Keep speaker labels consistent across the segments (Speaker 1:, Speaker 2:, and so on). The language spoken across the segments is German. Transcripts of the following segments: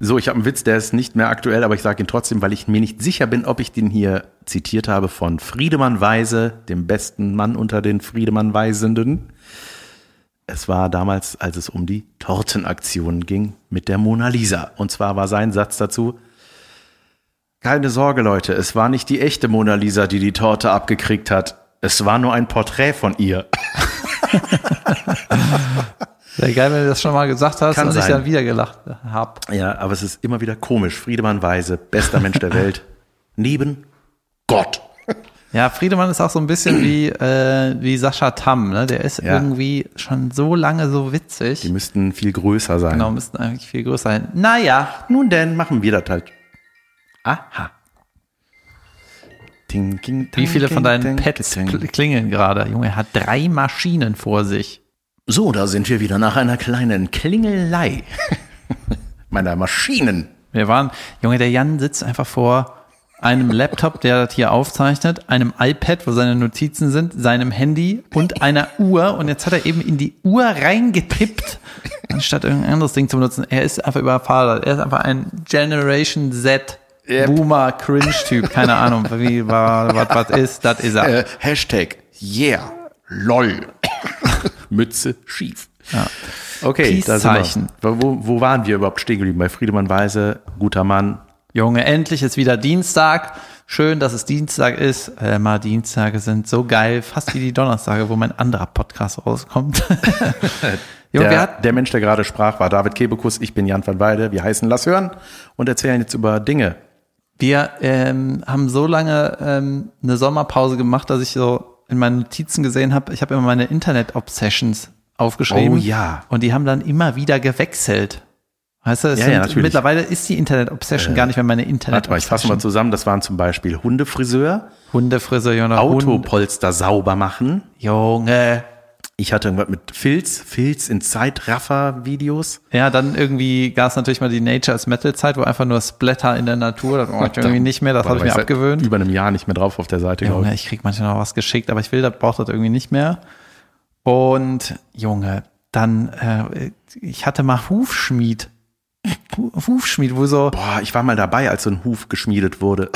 Speaker 1: So, ich habe einen Witz, der ist nicht mehr aktuell, aber ich sage ihn trotzdem, weil ich mir nicht sicher bin, ob ich den hier zitiert habe von Friedemann Weise, dem besten Mann unter den Friedemann Weisenden. Es war damals, als es um die Tortenaktion ging mit der Mona Lisa. Und zwar war sein Satz dazu, keine Sorge, Leute, es war nicht die echte Mona Lisa, die die Torte abgekriegt hat. Es war nur ein Porträt von ihr.
Speaker 2: Sehr geil, wenn du das schon mal gesagt hast
Speaker 1: Kann
Speaker 2: und ich
Speaker 1: sein.
Speaker 2: dann wieder gelacht hab.
Speaker 1: Ja, aber es ist immer wieder komisch. Friedemann Weise, bester Mensch der Welt. Neben Gott.
Speaker 2: Ja, Friedemann ist auch so ein bisschen wie, äh, wie Sascha Tamm, ne? Der ist
Speaker 1: Ja.
Speaker 2: irgendwie schon so lange so witzig.
Speaker 1: Die müssten viel größer sein.
Speaker 2: Genau, müssten eigentlich viel größer sein. Naja,
Speaker 1: Nun denn, machen wir das halt. Aha. Ting, ting,
Speaker 2: wie viele von deinen Pets klingeln gerade? Junge, er hat drei Maschinen vor sich.
Speaker 1: So, da sind wir wieder nach einer kleinen Klingelei. Meiner Maschinen.
Speaker 2: Wir waren, Junge, der Jan sitzt einfach vor einem Laptop, der das hier aufzeichnet, einem iPad, wo seine Notizen sind, seinem Handy und einer Uhr. Und jetzt hat er eben in die Uhr reingetippt, anstatt irgendein anderes Ding zu benutzen. Er ist einfach überfordert. Er ist einfach ein Generation Z
Speaker 1: Yep.
Speaker 2: Boomer Cringe Typ. Keine Ahnung, wie war, was, was ist, das ist er.
Speaker 1: Äh, Hashtag Yeah. LOL. Mütze schief.
Speaker 2: Ja.
Speaker 1: Okay, da sind
Speaker 2: Peace-Zeichen.
Speaker 1: wir. Wo, wo waren wir überhaupt stehen geblieben? Bei Friedemann Weise, guter Mann.
Speaker 2: Junge, endlich ist wieder Dienstag. Schön, dass es Dienstag ist. Äh, mal Dienstage sind so geil, fast wie die Donnerstage, wo mein anderer Podcast rauskommt. Junge,
Speaker 1: Der, der Mensch, der gerade sprach, war David Kebekus. Ich bin Jan van Weide. Wir heißen Lass hören und erzählen jetzt über Dinge.
Speaker 2: wir ähm, haben so lange ähm, eine Sommerpause gemacht, dass ich so in meinen Notizen gesehen habe, ich habe immer meine Internet-Obsessions aufgeschrieben.
Speaker 1: Oh ja.
Speaker 2: Und die haben dann immer wieder gewechselt. Weißt du,
Speaker 1: Ja,
Speaker 2: sind,
Speaker 1: ja, natürlich.
Speaker 2: mittlerweile ist die Internet-Obsession gar nicht mehr meine
Speaker 1: Warte mal, ich fasse
Speaker 2: Internet-Obsession.
Speaker 1: mal zusammen. Das waren zum Beispiel Hundefriseur,
Speaker 2: Hundefriseur, Junge, Hund,
Speaker 1: Autopolster sauber machen.
Speaker 2: Junge.
Speaker 1: Ich hatte irgendwas mit Filz, Filz in Zeitraffer-Videos.
Speaker 2: Ja, dann irgendwie gab es natürlich mal die Nature as Metal Zeit, wo einfach nur Splatter in der Natur, das wollte ich irgendwie nicht mehr, das habe ich mir abgewöhnt.
Speaker 1: Über einem Jahr nicht mehr drauf auf der Seite, glaube
Speaker 2: Junge,
Speaker 1: ich.
Speaker 2: ich krieg manchmal noch was geschickt, aber ich will, das braucht das irgendwie nicht mehr. Und Junge, dann, äh, ich hatte mal Hufschmied. Hu- Hufschmied, wo so,
Speaker 1: Boah, ich war mal dabei, als so ein Huf geschmiedet wurde.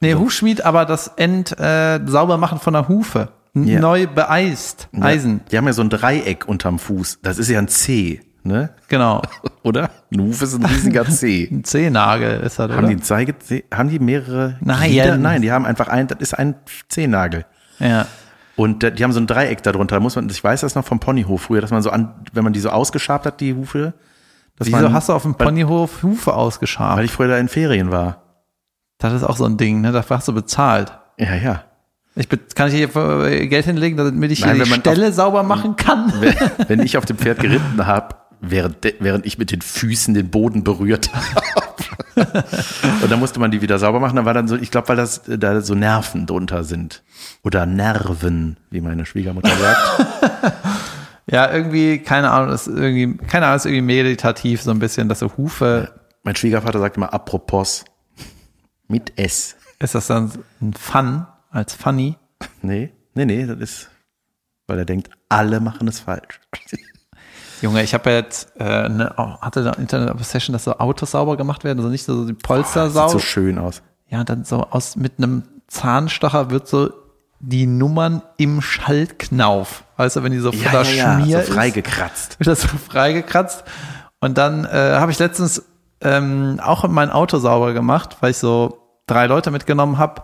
Speaker 2: nee, Hufschmied, aber das End äh, sauber machen von der Hufe.
Speaker 1: Ja.
Speaker 2: Neu beeist. Eisen.
Speaker 1: Die haben ja so ein Dreieck unterm Fuß. Das ist ja ein C, ne?
Speaker 2: Genau.
Speaker 1: Oder? Ein Huf ist ein riesiger C.
Speaker 2: Ein Zehnagel ist das,
Speaker 1: haben
Speaker 2: oder?
Speaker 1: die einen Zeige, haben die mehrere?
Speaker 2: Nein.
Speaker 1: Glieder? Nein, die haben einfach ein, das ist ein Zehennagel.
Speaker 2: ja.
Speaker 1: Und die haben so ein Dreieck darunter. Da muss man, ich weiß das noch vom Ponyhof früher, dass man so an, wenn man die so ausgeschabt hat, die Hufe. Dass
Speaker 2: Wieso
Speaker 1: man,
Speaker 2: hast du auf dem Ponyhof Hufe ausgeschabt?
Speaker 1: Weil ich früher da in Ferien war.
Speaker 2: Das ist auch so ein Ding, ne? Dafür hast du bezahlt.
Speaker 1: Ja, ja.
Speaker 2: Ich kann ich hier äh, Geld hinlegen, damit ich hier
Speaker 1: Nein,
Speaker 2: die
Speaker 1: wenn man
Speaker 2: Stelle sauber machen kann?
Speaker 1: Wenn- Wenn ich auf dem Pferd geritten habe, während, während ich mit den Füßen den Boden berührt habe. Und dann musste man die wieder sauber machen. Da war dann so, ich glaube, weil das äh, da so Nerven drunter sind. Oder Nerven, wie meine Schwiegermutter sagt.
Speaker 2: Ja, irgendwie, keine Ahnung, ist irgendwie, keine Ahnung, ist irgendwie meditativ, so ein bisschen, dass so Hufe,
Speaker 1: mein Schwiegervater sagt immer apropos mit S.
Speaker 2: ist das dann ein Fun, als funny?
Speaker 1: Nee, nee, nee, das ist, weil er denkt, alle machen es falsch.
Speaker 2: Junge, ich habe ja jetzt, äh, ne, oh, hatte da Internet Obsession, dass so Autos sauber gemacht werden, also nicht so die Polster
Speaker 1: Sieht
Speaker 2: sauber.
Speaker 1: so schön aus.
Speaker 2: Ja, dann so aus mit einem Zahnstocher wird so die Nummern im Schaltknauf. Weißt du, wenn die so voller Schmier
Speaker 1: so
Speaker 2: ist,
Speaker 1: freigekratzt.
Speaker 2: wird das so freigekratzt. Und dann äh, habe ich letztens ähm, auch mein Auto sauber gemacht, weil ich so drei Leute mitgenommen habe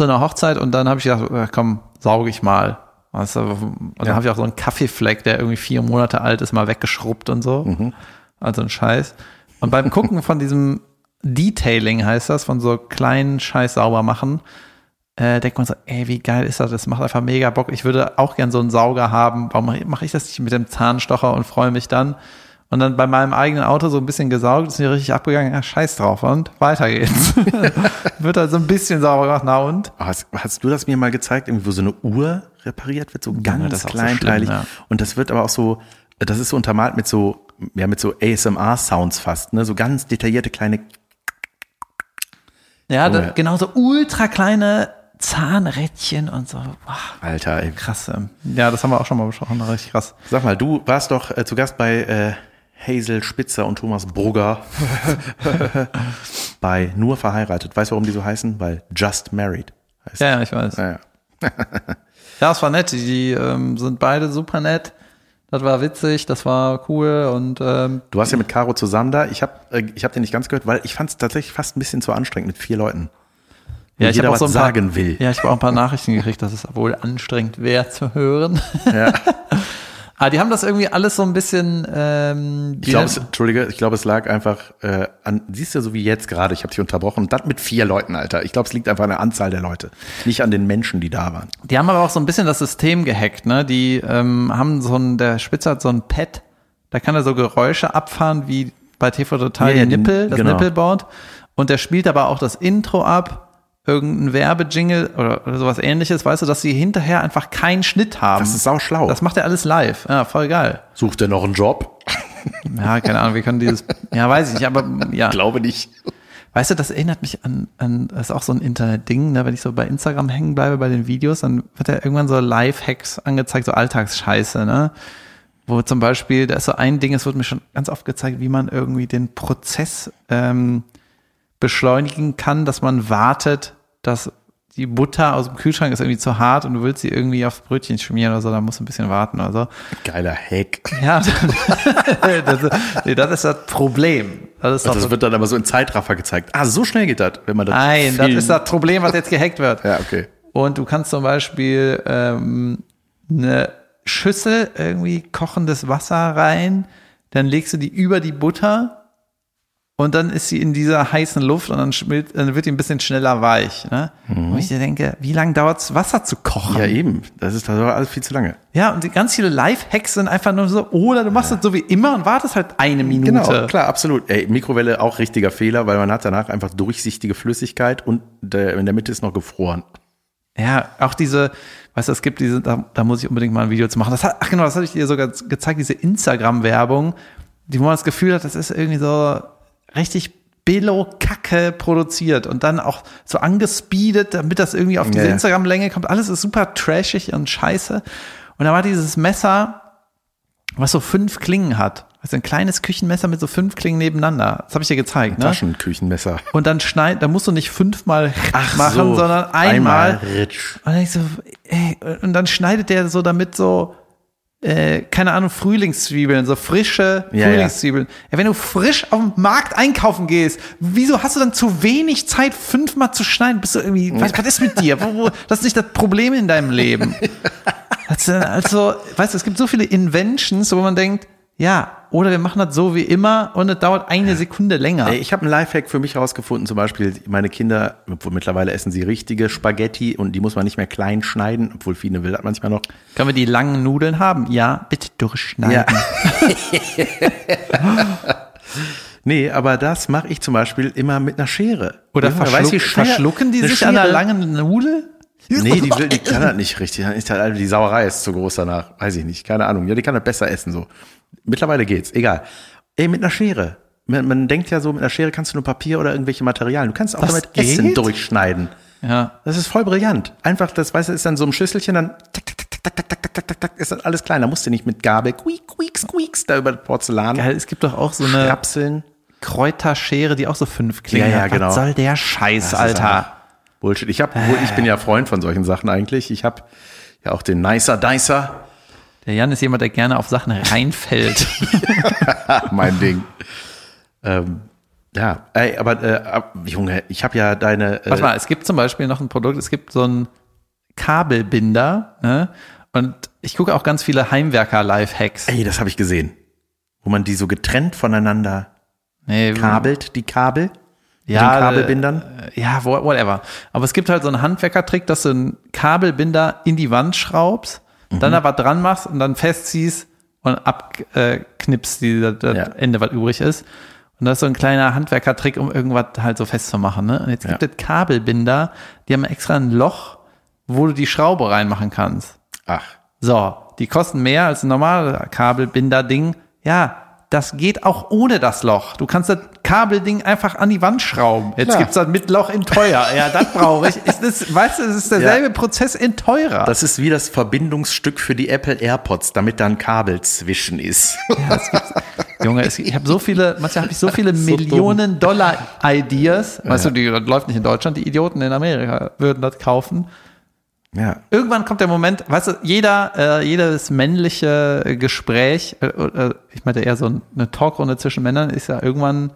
Speaker 2: zu einer Hochzeit und dann habe ich gedacht, äh, komm, sauge ich mal. Weißt du, und dann
Speaker 1: Ja.
Speaker 2: habe ich auch so einen Kaffeefleck, der irgendwie vier Monate alt ist, mal weggeschrubbt und so.
Speaker 1: Mhm.
Speaker 2: Also ein Scheiß. Und beim Gucken von diesem Detailing heißt das, von so kleinen Scheiß sauber machen, äh, denkt man so, ey, wie geil ist das? Das macht einfach mega Bock. Ich würde auch gern so einen Sauger haben. Warum mache ich das nicht mit dem Zahnstocher und freue mich dann? Und dann bei meinem eigenen Auto so ein bisschen gesaugt, ist mir richtig abgegangen, ja, scheiß drauf und weiter geht's. Wird halt so ein bisschen sauber gemacht, na und?
Speaker 1: Hast, hast du das mir mal gezeigt, irgendwie, wo so eine Uhr repariert wird, so ganz
Speaker 2: das ist auch so
Speaker 1: kleinteilig.
Speaker 2: schlimm, ja.
Speaker 1: Und das wird aber auch so, das ist so untermalt mit so, ja, mit so ASMR-Sounds fast, ne? So ganz detaillierte kleine.
Speaker 2: Ja, da,
Speaker 1: Junge.
Speaker 2: genau so ultra kleine Zahnrädchen und so. Boah,
Speaker 1: Alter, ey.
Speaker 2: krass. ähm. Ja, das haben wir auch schon mal besprochen, richtig krass.
Speaker 1: Sag mal, du warst doch äh, zu Gast bei äh, Hazel Spitzer und Thomas Brugger bei Nur verheiratet. Weißt du, warum die so heißen? Weil Just Married heißt.
Speaker 2: Ja, ja, ich weiß.
Speaker 1: Ja, ja.
Speaker 2: Ja, es war nett. Die ähm, sind beide super nett. Das war witzig, das war cool und ähm,
Speaker 1: Du warst ja mit Caro zusammen da. Ich habe äh, ich hab den nicht ganz gehört, weil ich fand es tatsächlich fast ein bisschen zu anstrengend mit vier Leuten.
Speaker 2: Ja, ich
Speaker 1: jeder
Speaker 2: habe auch
Speaker 1: was
Speaker 2: so paar,
Speaker 1: sagen will.
Speaker 2: Ja, ich habe auch ein paar Nachrichten gekriegt, dass es wohl anstrengend wäre zu hören.
Speaker 1: Ja.
Speaker 2: Aber die haben das irgendwie alles so ein bisschen. Ähm,
Speaker 1: Ich glaube, es, Entschuldige, ich glaube, es lag einfach äh, an, siehst du, so wie jetzt gerade, ich habe dich unterbrochen, das mit vier Leuten, Alter. Ich glaube, es liegt einfach an der Anzahl der Leute, nicht an den Menschen, die da waren.
Speaker 2: Die haben aber auch so ein bisschen das System gehackt, ne? Die ähm, haben so ein, der Spitzer hat so ein Pad, da kann er so Geräusche abfahren wie bei TV Total
Speaker 1: Ja, ja,
Speaker 2: Nippel, das
Speaker 1: genau.
Speaker 2: Nippelboard. Und der spielt aber auch das Intro ab, irgendein Werbejingle oder, oder sowas ähnliches, weißt du, dass sie hinterher einfach keinen Schnitt haben.
Speaker 1: Das ist sau schlau.
Speaker 2: Das macht er alles live. Ja, voll geil.
Speaker 1: Sucht er noch einen Job?
Speaker 2: Ja, keine Ahnung, wir können dieses, ja, weiß ich nicht, aber ja.
Speaker 1: Glaube nicht.
Speaker 2: Weißt du, das erinnert mich an, an das ist auch so ein Internet-Ding, ne? wenn ich so bei Instagram hängen bleibe bei den Videos, dann wird ja irgendwann so Live-Hacks angezeigt, so Alltagsscheiße, ne? Wo zum Beispiel, da ist so ein Ding, es wird mir schon ganz oft gezeigt, wie man irgendwie den Prozess ähm, beschleunigen kann, dass man wartet, dass die Butter aus dem Kühlschrank ist irgendwie zu hart und du willst sie irgendwie aufs Brötchen schmieren oder so, dann musst du ein bisschen warten oder so.
Speaker 1: Geiler Hack.
Speaker 2: Ja, das, ist- nee, das ist das Problem. Das ist doch
Speaker 1: Das wird dann aber so in Zeitraffer gezeigt. Ah, so schnell geht das, wenn man das.
Speaker 2: Nein, das ist das Problem, was jetzt gehackt wird.
Speaker 1: Ja, okay.
Speaker 2: Und du kannst zum Beispiel ähm, eine Schüssel irgendwie kochendes Wasser rein, dann legst du die über die Butter und dann ist sie in dieser heißen Luft und dann, schmilzt, dann wird die ein bisschen schneller weich. Ne? Und ich dir denke, wie lange dauert's Wasser zu kochen?
Speaker 1: Ja, eben. Das ist das alles viel zu lange.
Speaker 2: Ja, und die ganz viele Live-Hacks sind einfach nur so, oder du machst das so wie immer und wartest halt eine Minute.
Speaker 1: Genau, klar, absolut. Ey, Mikrowelle auch richtiger Fehler, weil man hat danach einfach durchsichtige Flüssigkeit und der, in der Mitte ist noch gefroren.
Speaker 2: Ja, auch diese, weißt du, es gibt diese, da, da muss ich unbedingt mal ein Video zu machen. Das hat, ach genau, das hatte ich dir sogar gezeigt, diese Instagram-Werbung, die wo man das Gefühl hat, das ist irgendwie so richtig Billo-Kacke produziert und dann auch so angespeedet, damit das irgendwie auf diese
Speaker 1: ja.
Speaker 2: Instagram-Länge kommt. Alles ist super trashig und scheiße. Und da war dieses Messer, was so fünf Klingen hat. Also ein kleines Küchenmesser mit so fünf Klingen nebeneinander. Das habe ich dir gezeigt, ne?
Speaker 1: Taschenküchenmesser.
Speaker 2: Und dann schneid, da musst du nicht fünfmal
Speaker 1: Ach
Speaker 2: machen,
Speaker 1: so,
Speaker 2: sondern einmal.
Speaker 1: Ritsch.
Speaker 2: Und, ich so, ey, und dann schneidet der so damit so, äh, keine Ahnung, Frühlingszwiebeln, so frische
Speaker 1: Ja,
Speaker 2: Frühlingszwiebeln. Ja, wenn du frisch auf dem Markt einkaufen gehst, wieso hast du dann zu wenig Zeit, fünfmal zu schneiden? Bist du irgendwie, was, was ist mit dir? Wo, wo, das ist nicht das Problem in deinem Leben. Also, also, weißt du, es gibt so viele Inventions, wo man denkt, ja, oder wir machen das so wie immer und es dauert eine Sekunde länger.
Speaker 1: Ich habe einen Lifehack für mich herausgefunden, zum Beispiel meine Kinder, obwohl mittlerweile essen sie richtige Spaghetti und die muss man nicht mehr klein schneiden, obwohl viele will das manchmal noch.
Speaker 2: Können wir die langen Nudeln haben? Ja, bitte durchschneiden.
Speaker 1: Nee, aber das mache ich zum Beispiel immer mit einer Schere.
Speaker 2: Oder verschluck,
Speaker 1: schwer-
Speaker 2: verschlucken die sich an der
Speaker 1: Schere-
Speaker 2: langen Nudel?
Speaker 1: Nee, die, will, die kann das nicht richtig. Halt die Sauerei ist zu groß danach. Weiß ich nicht. Keine Ahnung. Ja, die kann das besser essen so. Mittlerweile geht's. Egal. Ey, mit einer Schere. Man, man denkt ja so, mit einer Schere kannst du nur Papier oder irgendwelche Materialien. Du kannst auch
Speaker 2: Das
Speaker 1: damit
Speaker 2: geht?
Speaker 1: Essen durchschneiden.
Speaker 2: Ja.
Speaker 1: Das ist voll brillant. Einfach, das weißt du, ist dann so ein Schüsselchen, dann tak, tak, tak, tak, tak, tak, tak, tak, tak, tak, ist das alles klein. Da musst du nicht mit Gabel quiek, quiek, squeaks da über Porzellan
Speaker 2: Geil, es gibt doch auch so eine
Speaker 1: rapseln.
Speaker 2: Kräuterschere, die auch so fünf Klingen
Speaker 1: Ja, ja,
Speaker 2: hat.
Speaker 1: genau.
Speaker 2: Was soll der Scheiß,
Speaker 1: Das
Speaker 2: Alter?
Speaker 1: Bullshit. Ich hab, ich bin ja Freund von solchen Sachen eigentlich. Ich habe ja auch den Nicer Dicer.
Speaker 2: Der Jan ist jemand, der gerne auf Sachen reinfällt.
Speaker 1: mein Ding. Ähm, ja, ey, aber äh, Junge, ich habe ja deine. Äh,
Speaker 2: Warte mal, es gibt zum Beispiel noch ein Produkt, es gibt so einen Kabelbinder, ne? Und ich gucke auch ganz viele Heimwerker-Live-Hacks.
Speaker 1: ey, das habe ich gesehen, wo man die so getrennt voneinander
Speaker 2: Nee,
Speaker 1: kabelt, die Kabel.
Speaker 2: ja,
Speaker 1: den Kabelbindern.
Speaker 2: Äh, ja, whatever. Aber es gibt halt so einen Handwerkertrick, dass du einen Kabelbinder in die Wand schraubst,
Speaker 1: Mhm.
Speaker 2: dann da was dran machst und dann festziehst und abknippst, äh, das, das
Speaker 1: Ja.
Speaker 2: Ende, was übrig ist. Und das ist so ein kleiner Handwerkertrick, um irgendwas halt so festzumachen. Ne? Und jetzt gibt
Speaker 1: Ja.
Speaker 2: es Kabelbinder, die haben extra ein Loch, wo du die Schraube reinmachen kannst.
Speaker 1: Ach,
Speaker 2: So, die kosten mehr als ein normales Kabelbinder-Ding. Ja, das geht auch ohne das Loch. Du kannst das Kabelding einfach an die Wand schrauben. Jetzt
Speaker 1: Klar.
Speaker 2: gibt's das mit Loch in teuer. Ja, das brauche ich. Ist das, weißt du, es ist derselbe Prozess in teurer.
Speaker 1: das ist wie das Verbindungsstück für die Apple AirPods, damit da ein Kabel zwischen ist.
Speaker 2: ja, Junge, es, ich habe so viele, manchmal habe ich so viele
Speaker 1: So
Speaker 2: Millionen Dollar Ideas. Weißt du, die das läuft nicht in Deutschland, die Idioten in Amerika würden das kaufen.
Speaker 1: Ja.
Speaker 2: Irgendwann kommt der Moment, weißt du, jeder, äh, jedes männliche Gespräch, äh, äh, ich meinte eher so eine Talkrunde zwischen Männern, ist ja irgendwann,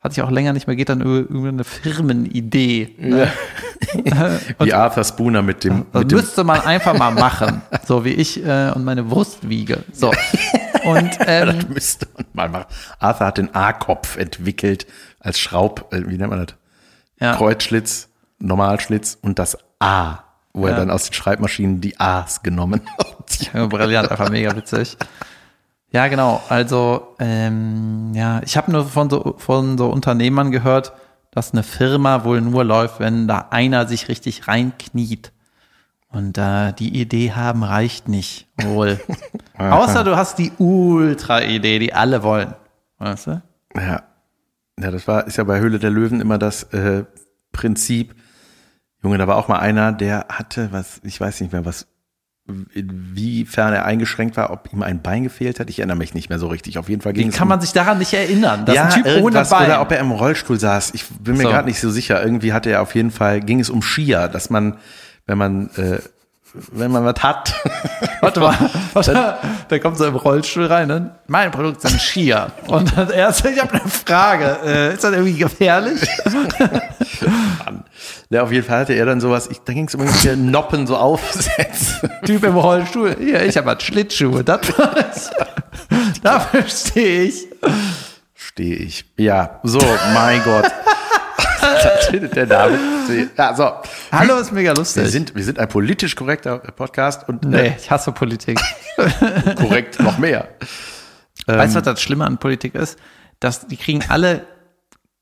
Speaker 2: hatte ich auch länger nicht mehr, geht dann über, über eine Firmenidee. Ne?
Speaker 1: Wie Arthur Spooner mit dem,
Speaker 2: Das
Speaker 1: mit dem
Speaker 2: müsste man einfach mal machen, so wie ich äh, und meine Wurst wiege. So. Und ähm,
Speaker 1: Das müsste man mal machen. Arthur hat den A-Kopf entwickelt als Schraub, äh, wie nennt man das?
Speaker 2: ja,
Speaker 1: Kreuzschlitz, Normalschlitz und das A, wo er
Speaker 2: Ja.
Speaker 1: dann aus den Schreibmaschinen die A's genommen hat.
Speaker 2: Ja, brillant, einfach mega witzig. Ja, genau. Also, ähm, ja, ich habe nur von so, von so Unternehmern gehört, dass eine Firma wohl nur läuft, wenn da einer sich richtig reinkniet. Und äh, die Idee haben reicht nicht wohl. Außer du hast die Ultra-Idee, die alle wollen. Weißt du?
Speaker 1: Ja. Ja, das war, ist ja bei Höhle der Löwen immer das äh, Prinzip. Junge, da war auch mal einer, der hatte, was, ich weiß nicht mehr, was, inwiefern er eingeschränkt war, ob ihm ein Bein gefehlt hat. Ich erinnere mich nicht mehr so richtig. Auf jeden Fall ging
Speaker 2: Wie
Speaker 1: es
Speaker 2: kann
Speaker 1: um-
Speaker 2: man sich daran nicht erinnern? Das
Speaker 1: ja,
Speaker 2: ein Typ ohne Bein.
Speaker 1: Oder ob er im Rollstuhl saß. Ich bin mir
Speaker 2: So.
Speaker 1: gerade nicht so sicher. Irgendwie hatte er auf jeden Fall, ging es um Skier, dass man, wenn man, äh, wenn man was hat,
Speaker 2: Warte mal, warte, der kommt so im Rollstuhl rein. Ne? Mein Produkt sind Skier. Und das erste, ich habe eine Frage. Äh, ist das irgendwie gefährlich?
Speaker 1: ja, auf jeden Fall hatte er dann sowas, ich, da ging es um irgendwelche Noppen so aufsetzen.
Speaker 2: Typ im Rollstuhl. Hier, ich habe halt Schlittschuhe. Das war's. Dafür stehe ich.
Speaker 1: Stehe ich. Ja, so, mein Gott. Der David? Ja, so.
Speaker 2: Hallo, ist mega
Speaker 1: Wir
Speaker 2: lustig.
Speaker 1: sind, wir sind ein politisch korrekter Podcast und
Speaker 2: nee, ich hasse Politik.
Speaker 1: äh, korrekt noch mehr.
Speaker 2: weißt du, was das Schlimme an Politik ist? Dass die kriegen alle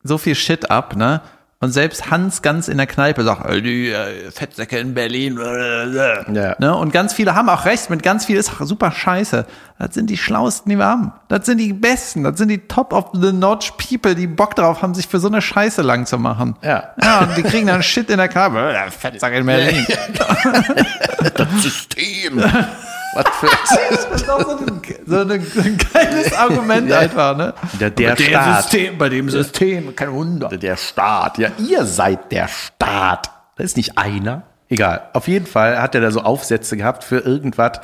Speaker 2: so viel Shit ab, ne? Und selbst Hans ganz in der Kneipe sagt, äh, die äh, Fettsäcke in Berlin.
Speaker 1: Ja.
Speaker 2: Ne? Und ganz viele haben auch recht, mit ganz viel ist super scheiße. Das sind die Schlauesten, die wir haben. Das sind die Besten. Das sind die Top of the Notch People, die Bock drauf haben, sich für so eine Scheiße lang zu machen.
Speaker 1: Ja.
Speaker 2: Ja, und die kriegen dann Shit in der Kneipe. Äh, Fettsack in Berlin.
Speaker 1: Das System. Was für
Speaker 2: Das ist auch so ein, so ein, ein geiles Argument einfach, ne?
Speaker 1: Der- der
Speaker 2: bei dem
Speaker 1: Staat.
Speaker 2: System, bei dem System, kein Wunder.
Speaker 1: Der Staat. Ja, ihr seid der Staat. Das ist nicht einer. Egal. Auf jeden Fall hat er da so Aufsätze gehabt für irgendwas,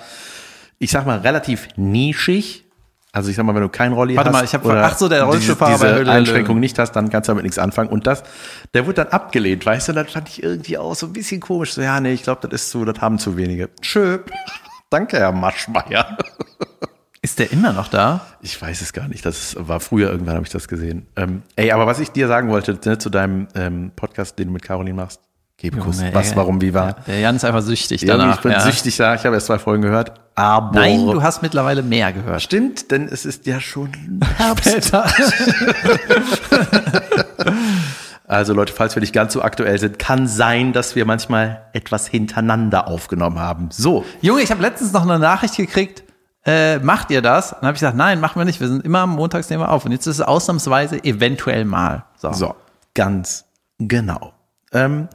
Speaker 1: ich sag mal, relativ nischig. Also ich sag mal, wenn du kein Rolli
Speaker 2: Warte
Speaker 1: hast.
Speaker 2: mal, ich hab-
Speaker 1: oder
Speaker 2: ach so, der Rollstuhlfahrer
Speaker 1: diese, diese
Speaker 2: der
Speaker 1: Einschränkung nicht hast, dann kannst du damit nichts anfangen. Und das, der wurde dann abgelehnt, weißt du, das fand ich irgendwie auch so ein bisschen komisch. So, ja, nee, ich glaube, das ist so, das haben zu wenige. Tschö. Danke, Herr Maschmeyer.
Speaker 2: Ist der immer noch da?
Speaker 1: Ich weiß es gar nicht. Das war früher irgendwann, habe ich das gesehen. Ähm, ey, aber was ich dir sagen wollte, ne, zu deinem ähm, Podcast, den du mit Caroline machst, Gebekuss.
Speaker 2: Junge,
Speaker 1: Was,
Speaker 2: ey.
Speaker 1: warum, wie war?
Speaker 2: Der Jan ist einfach süchtig
Speaker 1: Irgendwie,
Speaker 2: danach.
Speaker 1: ich bin
Speaker 2: ja.
Speaker 1: süchtig da. Ich habe erst zwei Folgen gehört. Aber
Speaker 2: Nein, du hast mittlerweile mehr gehört.
Speaker 1: stimmt, denn es ist ja schon Herbst. Also Leute, falls wir nicht ganz so aktuell sind, kann sein, dass wir manchmal etwas hintereinander aufgenommen haben. So,
Speaker 2: Junge, ich habe letztens noch eine Nachricht gekriegt. Äh, macht ihr das? Und dann habe ich gesagt, nein, machen wir nicht. Wir sind immer am Montags nehmen wir auf. Und jetzt ist es ausnahmsweise eventuell mal. So.
Speaker 1: so, ganz genau. Ähm,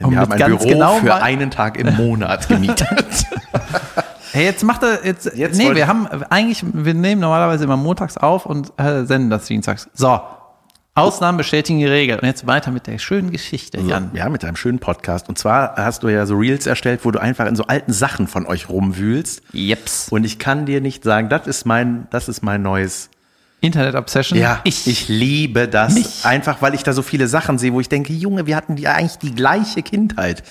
Speaker 2: Und
Speaker 1: wir
Speaker 2: mit
Speaker 1: haben ein Büro
Speaker 2: genau
Speaker 1: für einen Tag im Monat gemietet.
Speaker 2: Hey, jetzt macht er jetzt.
Speaker 1: Jetzt
Speaker 2: nee, wir haben eigentlich, wir nehmen normalerweise immer montags auf und äh, senden das dienstags. So. Ausnahmen bestätigen die Regel. Und jetzt weiter mit der schönen Geschichte, Jan.
Speaker 1: Ja, mit einem schönen Podcast. Und zwar hast du ja so Reels erstellt, wo du einfach in so alten Sachen von euch rumwühlst.
Speaker 2: Jeps.
Speaker 1: Und ich kann dir nicht sagen, das ist mein, das ist mein neues.
Speaker 2: Internet Obsession.
Speaker 1: Ja, ich, ich liebe das.
Speaker 2: Mich.
Speaker 1: Einfach, weil ich da so viele Sachen sehe, wo ich denke, Junge, wir hatten die eigentlich die gleiche Kindheit.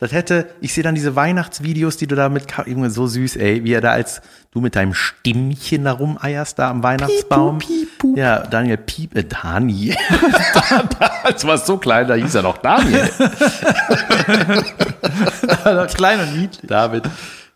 Speaker 1: Das hätte, ich sehe dann diese Weihnachtsvideos, die du da mit, Junge, so süß, ey, wie er da als, du mit deinem Stimmchen da rumeierst, da am Weihnachtsbaum.
Speaker 2: Piep, piep,
Speaker 1: Ja, Daniel Piep, äh, Daniel. Als war so klein, da hieß er noch Daniel.
Speaker 2: Klein und niedlich.
Speaker 1: David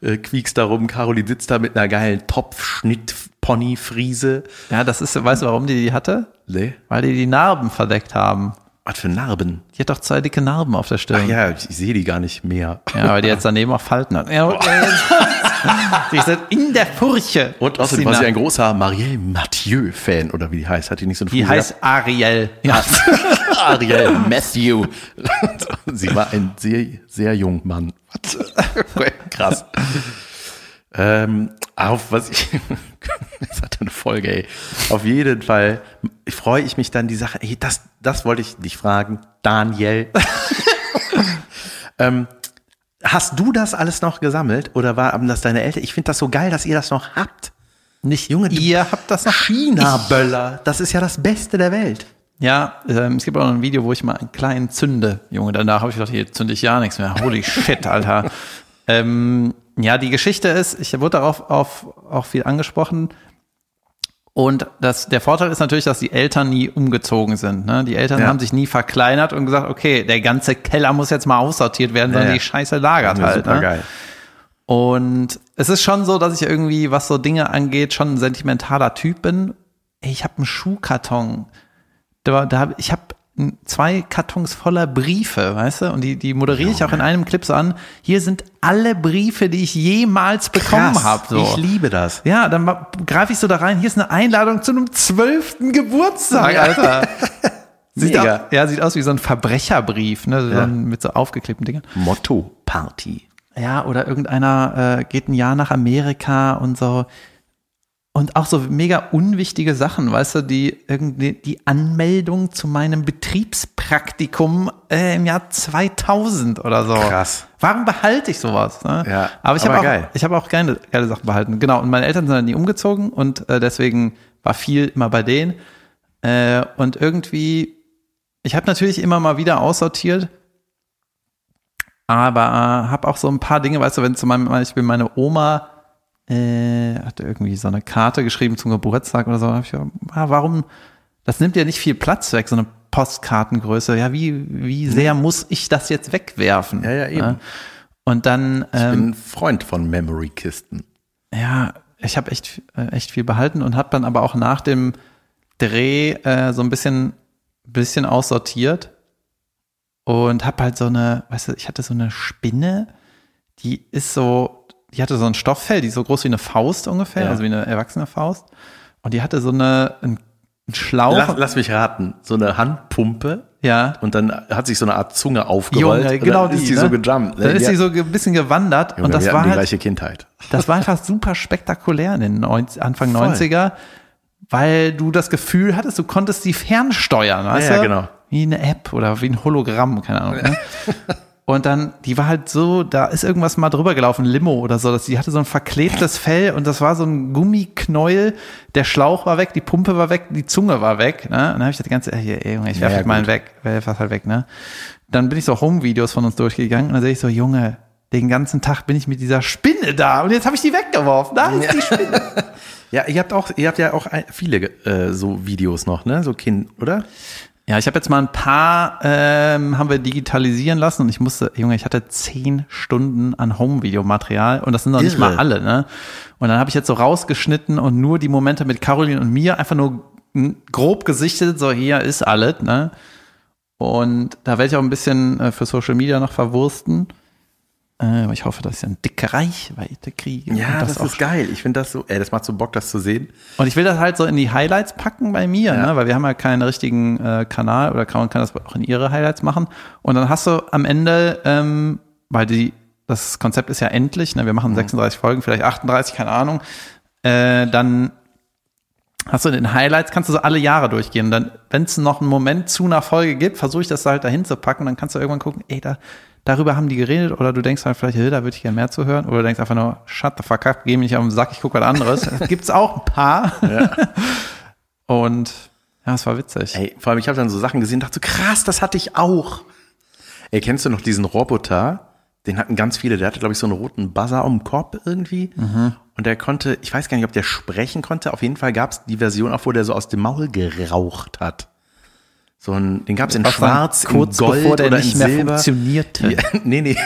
Speaker 1: äh, quiekst da rum, Caroline sitzt da mit einer geilen Topfschnitt-Pony-Friese.
Speaker 2: Ja, das ist, weißt du, warum die die hatte?
Speaker 1: Nee.
Speaker 2: Weil die die Narben verdeckt haben.
Speaker 1: Was für Narben.
Speaker 2: Die hat doch zwei dicke Narben auf der Stirn.
Speaker 1: Ja, ich, ich sehe die gar nicht mehr.
Speaker 2: Ja, weil die jetzt daneben auch Falten hat. Ja, und, die ist in der Furche.
Speaker 1: Und außerdem war sie ein großer Marielle Mathieu-Fan, oder wie die heißt. Hat die nicht so eine
Speaker 2: Die heißt Ariel. Ja.
Speaker 1: Ariel Matthew. sie war ein sehr, sehr junger Mann. Krass. Ähm, auf was ich Das hat eine Folge, ey. Auf jeden Fall freue ich mich dann die Sache. Ey, das, das wollte ich dich fragen, Daniel. ähm, hast du das alles noch gesammelt oder waren das deine Eltern? Ich finde das so geil, dass ihr das noch habt.
Speaker 2: Nicht
Speaker 1: Junge,
Speaker 2: ihr habt das noch.
Speaker 1: China-Böller, das ist ja das Beste der Welt.
Speaker 2: Ja, ähm, es gibt auch noch ein Video, wo ich mal einen kleinen zünde. Junge, danach habe ich gedacht, hier zünde ich ja nichts mehr. Holy shit, Alter. Ähm, ja, die Geschichte ist, ich wurde darauf auf, auch viel angesprochen. Und das, der Vorteil ist natürlich, dass die Eltern nie umgezogen sind. Ne? Die Eltern
Speaker 1: Ja.
Speaker 2: haben sich nie verkleinert und gesagt, okay, der ganze Keller muss jetzt mal aussortiert werden, sondern
Speaker 1: ja.
Speaker 2: die Scheiße lagert halt. Ne?
Speaker 1: geil.
Speaker 2: Und es ist schon so, dass ich irgendwie, was so Dinge angeht, schon ein sentimentaler Typ bin. Ey, ich habe einen Schuhkarton. Da, da ich habe zwei Kartons voller Briefe, weißt du? Und die, die moderiere ich auch in einem Clip so an. Hier sind alle Briefe, die ich jemals bekommen habe. So.
Speaker 1: Ich liebe das.
Speaker 2: Ja, dann greife ich so da rein. Hier ist eine Einladung zu einem zwölften Geburtstag. Alter. Sieht
Speaker 1: Mega.
Speaker 2: au- ja, sieht aus wie so ein Verbrecherbrief, ne? So
Speaker 1: Ja.
Speaker 2: mit so aufgeklebten Dingern.
Speaker 1: Motto-Party.
Speaker 2: Ja, oder irgendeiner äh, geht ein Jahr nach Amerika und so. Und auch so mega unwichtige Sachen, weißt du, die irgendwie die Anmeldung zu meinem Betriebspraktikum äh, im Jahr 2000 oder so.
Speaker 1: Krass.
Speaker 2: Warum behalte ich sowas? Ne?
Speaker 1: Ja,
Speaker 2: aber ich habe auch,
Speaker 1: geil.
Speaker 2: ich habe auch geile, geile Sachen behalten. Genau. Und meine Eltern sind dann nie umgezogen und äh, deswegen war viel immer bei denen. Äh, und irgendwie, ich habe natürlich immer mal wieder aussortiert, aber habe auch so ein paar Dinge, weißt du, wenn zum Beispiel meine Oma äh, hat irgendwie so eine Karte geschrieben zum Geburtstag oder so, hab ich ah, warum, das nimmt ja nicht viel Platz weg, so eine Postkartengröße. Ja, wie, wie sehr muss ich das jetzt wegwerfen?
Speaker 1: Ja, ja, eben.
Speaker 2: Und dann,
Speaker 1: Ich
Speaker 2: ähm,
Speaker 1: bin ein Freund von Memory-Kisten.
Speaker 2: ja, ich habe echt, äh, echt viel behalten und habe dann aber auch nach dem Dreh äh, so ein bisschen, bisschen aussortiert und habe halt so eine, weißt du, ich hatte so eine Spinne, die ist so, die hatte so ein Stofffell, die ist so groß wie eine Faust ungefähr,
Speaker 1: Ja.
Speaker 2: also wie eine erwachsene Faust. Und die hatte so eine, einen Schlauch.
Speaker 1: Lass, lass mich raten. So eine Handpumpe
Speaker 2: ja.
Speaker 1: und dann hat sich so eine Art Zunge aufgerollt.
Speaker 2: Junge, genau
Speaker 1: dann ist
Speaker 2: die.
Speaker 1: die
Speaker 2: ne?
Speaker 1: so gejumpt.
Speaker 2: Dann ist
Speaker 1: Die
Speaker 2: sie so ein bisschen gewandert
Speaker 1: Junge,
Speaker 2: und das war
Speaker 1: die
Speaker 2: halt,
Speaker 1: gleiche Kindheit.
Speaker 2: Das war einfach super spektakulär in den 90, Anfang
Speaker 1: Voll.
Speaker 2: 90er, weil du das Gefühl hattest, du konntest die fernsteuern, weißt
Speaker 1: ja,
Speaker 2: du?
Speaker 1: genau.
Speaker 2: Wie eine App oder wie ein Hologramm, keine Ahnung. Ne? Und dann, die war halt so, da ist irgendwas mal drüber gelaufen, Limo oder so, dass die hatte so ein verklebtes Fell und das war so ein Gummiknäuel, der Schlauch war weg, die Pumpe war weg, die Zunge war weg, ne? Und dann habe ich das ganze, ey, ey, Junge, ich werf
Speaker 1: Ja,
Speaker 2: mal weg, werf halt weg, ne? Dann bin ich so Home-Videos von uns durchgegangen und dann sehe ich so, Junge, den ganzen Tag bin ich mit dieser Spinne da und jetzt habe ich die weggeworfen. Da ist die Spinne.
Speaker 1: Ja, ihr habt auch, ihr habt ja auch viele äh, so Videos noch, ne? So Kind, oder?
Speaker 2: Ja, ich habe jetzt mal ein paar, ähm, haben wir digitalisieren lassen und ich musste, Junge, ich hatte zehn Stunden an Home-Videomaterial und das sind noch nicht
Speaker 1: Irre.
Speaker 2: mal alle, ne? Und dann habe ich jetzt so rausgeschnitten und nur die Momente mit Caroline und mir einfach nur grob gesichtet, so hier ist alles, ne? Und da werde ich auch ein bisschen äh, für Social Media noch verwursten. Äh, aber ich hoffe, dass ich eine dicke Reichweite kriege.
Speaker 1: Ja, das,
Speaker 2: auch
Speaker 1: ist geil. Ich finde das so, ey, das macht so Bock, das zu sehen.
Speaker 2: und ich will das halt so in die Highlights packen bei mir,
Speaker 1: Ja.
Speaker 2: ne? weil wir haben ja keinen richtigen äh, Kanal oder kann, kann das auch in ihre Highlights machen. Und dann hast du am Ende, ähm, weil die, das Konzept ist ja endlich, ne? wir machen 36 Folgen, vielleicht 38, keine Ahnung, äh, dann hast du in den Highlights, kannst du so alle Jahre durchgehen. Und dann, wenn es noch einen Moment zu einer Folge gibt, versuche ich das halt dahin zu packen. Dann kannst du irgendwann gucken, ey, da, darüber haben die geredet. Oder du denkst halt vielleicht, hey, da würde ich gerne mehr zu hören. Oder du denkst einfach nur, shut the fuck up, geh mir nicht auf den Sack, ich gucke was anderes. Gibt's auch ein paar. Und ja, es war witzig.
Speaker 1: Ey, vor allem, ich habe dann so Sachen gesehen, dachte so, krass, das hatte ich auch. Ey, kennst du noch diesen Roboter? Den hatten ganz viele, der hatte, glaube ich, so einen roten Buzzer am Kopf irgendwie. Und der konnte, ich weiß gar nicht, ob der sprechen konnte. Auf jeden Fall gab es die Version auch, wo der so aus dem Maul geraucht hat. So ein, den gab es in
Speaker 2: Was
Speaker 1: schwarz,
Speaker 2: kurz
Speaker 1: in Gold
Speaker 2: bevor der
Speaker 1: oder
Speaker 2: nicht
Speaker 1: in
Speaker 2: mehr
Speaker 1: Silber.
Speaker 2: funktionierte.
Speaker 1: Ja, nee, nee,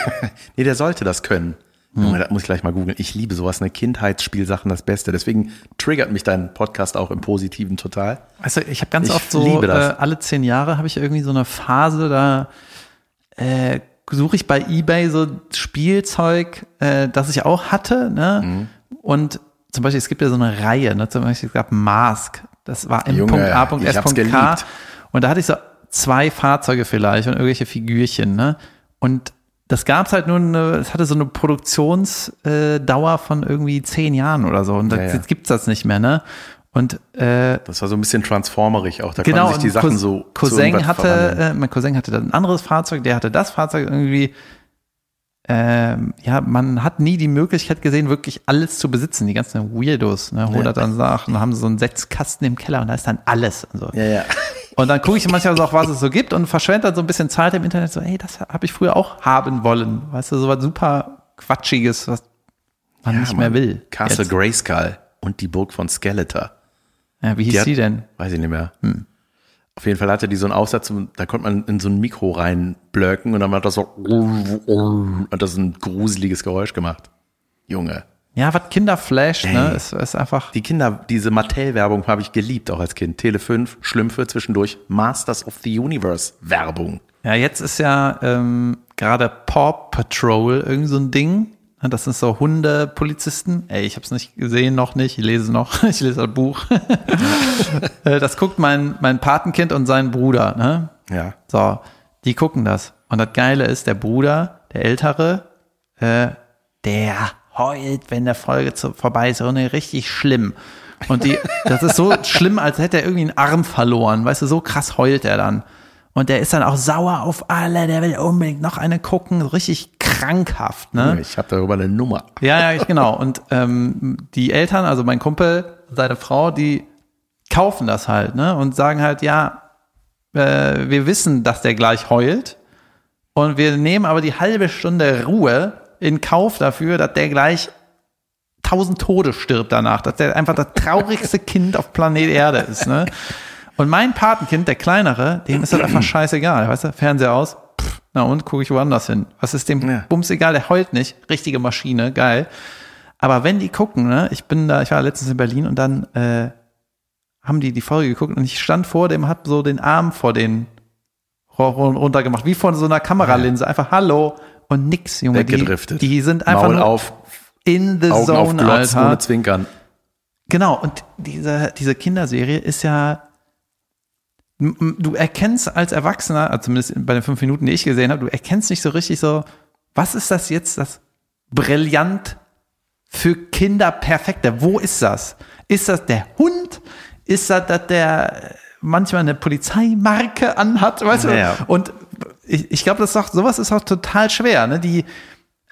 Speaker 1: nee, der sollte das können. Junge, das muss ich gleich mal googeln. Ich liebe sowas, eine Kindheitsspielsachen das Beste. Deswegen triggert mich dein Podcast auch im Positiven total.
Speaker 2: Also ich habe ganz
Speaker 1: Ich
Speaker 2: oft so. Äh, alle zehn Jahre habe ich irgendwie so eine Phase, da äh, suche ich bei Ebay so Spielzeug, äh, das ich auch hatte. Ne?
Speaker 1: Mhm.
Speaker 2: Und zum Beispiel, es gibt ja so eine Reihe, ne? zum Beispiel es gab Mask, das war M.A.S.K. Und da hatte ich so zwei Fahrzeuge vielleicht und irgendwelche Figürchen. Ne? Und das gab's halt nur, eine, es hatte so eine Produktionsdauer von irgendwie zehn Jahren oder so. Und
Speaker 1: Ja,
Speaker 2: das, jetzt gibt's das nicht mehr, ne? Und äh,
Speaker 1: Das war so ein bisschen transformerig auch. Da
Speaker 2: genau,
Speaker 1: konnten sich die Sachen
Speaker 2: Cous-
Speaker 1: so.
Speaker 2: Cousin hatte, äh, mein Cousin hatte dann ein anderes Fahrzeug, der hatte das Fahrzeug irgendwie. Ähm, ja, man hat nie die Möglichkeit gesehen, wirklich alles zu besitzen. Die ganzen Weirdos, ne, holen
Speaker 1: Ja.
Speaker 2: dann Sachen, haben so einen Setzkasten im Keller und da ist dann alles. Und, so.
Speaker 1: Ja, ja.
Speaker 2: Und dann gucke ich manchmal so auch, was es so gibt und verschwende dann so ein bisschen Zeit im Internet, so, ey, das habe ich früher auch haben wollen. Weißt du, so was super Quatschiges, was man
Speaker 1: Ja,
Speaker 2: nicht
Speaker 1: Mann.
Speaker 2: mehr will.
Speaker 1: Castle
Speaker 2: Jetzt.
Speaker 1: Grayskull und die Burg von Skeletor.
Speaker 2: Ja, wie hieß
Speaker 1: Die hat-
Speaker 2: die denn?
Speaker 1: Weiß ich nicht mehr. Auf jeden Fall hatte die so einen Aufsatz, da konnte man in so ein Mikro reinblöcken und dann hat das so hat das ein gruseliges Geräusch gemacht. Junge.
Speaker 2: Ja, was Kinder flasht, ne, ist, ist einfach.
Speaker 1: Die Kinder, diese Mattel-Werbung habe ich geliebt, auch als Kind. Tele 5, Schlümpfe zwischendurch, Masters of the Universe Werbung.
Speaker 2: Ja, jetzt ist ja ähm, gerade Paw Patrol irgend so ein Ding. Das sind so Hundepolizisten. Ey, ich habe es nicht gesehen, noch nicht. Ich lese noch. Ich lese das Buch. Äh, das guckt mein, mein Patenkind und sein Bruder. Ne?
Speaker 1: Ja.
Speaker 2: So, die gucken das. Und das Geile ist, der Bruder, der Ältere, äh, der heult, wenn der Folge zu, vorbei ist. Und richtig schlimm. Und die, das ist so schlimm, als hätte er irgendwie einen Arm verloren. Weißt du, so krass heult er dann. Und der ist dann auch sauer auf alle, der will unbedingt noch eine gucken, richtig krankhaft, ne?
Speaker 1: Ich habe darüber eine Nummer.
Speaker 2: Ja, ja, ich- genau. Und ähm, die Eltern, also mein Kumpel, seine Frau, die kaufen das halt, ne? Und sagen halt, ja, äh, wir wissen, dass der gleich heult. Und wir nehmen aber die halbe Stunde Ruhe in Kauf dafür, dass der gleich tausend Tode stirbt danach, dass der einfach das traurigste Kind auf Planet Erde ist, ne? Und mein Patenkind, der kleinere, dem ist das einfach scheißegal, weißt du? Fernseher aus, pff, na und, gucke ich woanders hin. Was ist dem
Speaker 1: Ja.
Speaker 2: Bums egal, der heult nicht. Richtige Maschine, geil. Aber wenn die gucken, ne, ich bin da, ich war letztens in Berlin und dann äh, haben die die Folge geguckt und ich stand vor dem, hab so den Arm vor den ru- ru- runtergemacht, wie von so einer Kameralinse, einfach Hallo und nix, Junge. Die,
Speaker 1: Weggedriftet.
Speaker 2: die sind einfach
Speaker 1: Maul
Speaker 2: nur
Speaker 1: auf,
Speaker 2: in the
Speaker 1: Augen auf
Speaker 2: zone,
Speaker 1: Glotz,
Speaker 2: Alter.
Speaker 1: ohne Zwinkern.
Speaker 2: Genau, und diese, diese Kinderserie ist ja, du erkennst als Erwachsener, also zumindest bei den fünf Minuten, die ich gesehen habe, du erkennst nicht so richtig so, was ist das jetzt, das brillant für Kinder perfekte? Wo ist das? Ist das der Hund? Ist das, dass der manchmal eine Polizeimarke anhat, weißt du?
Speaker 1: Ja.
Speaker 2: Und ich, ich glaube, das ist auch, sowas ist auch total schwer, ne? Die,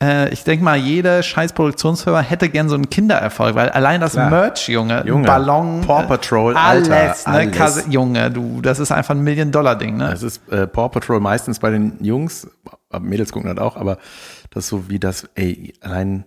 Speaker 2: äh, ich denke mal, jede scheiß Produktionsfirma hätte gern so einen Kindererfolg, weil allein das
Speaker 1: Klar.
Speaker 2: Merch, Junge,
Speaker 1: Junge,
Speaker 2: Ballon,
Speaker 1: Paw
Speaker 2: äh,
Speaker 1: Patrol,
Speaker 2: alles,
Speaker 1: Alter,
Speaker 2: ne?
Speaker 1: alles.
Speaker 2: Kase- Junge, du, das ist einfach ein Million-Dollar-Ding, ne?
Speaker 1: Das ist äh, Paw Patrol meistens bei den Jungs, aber Mädels gucken das auch, aber das ist so wie das, ey, allein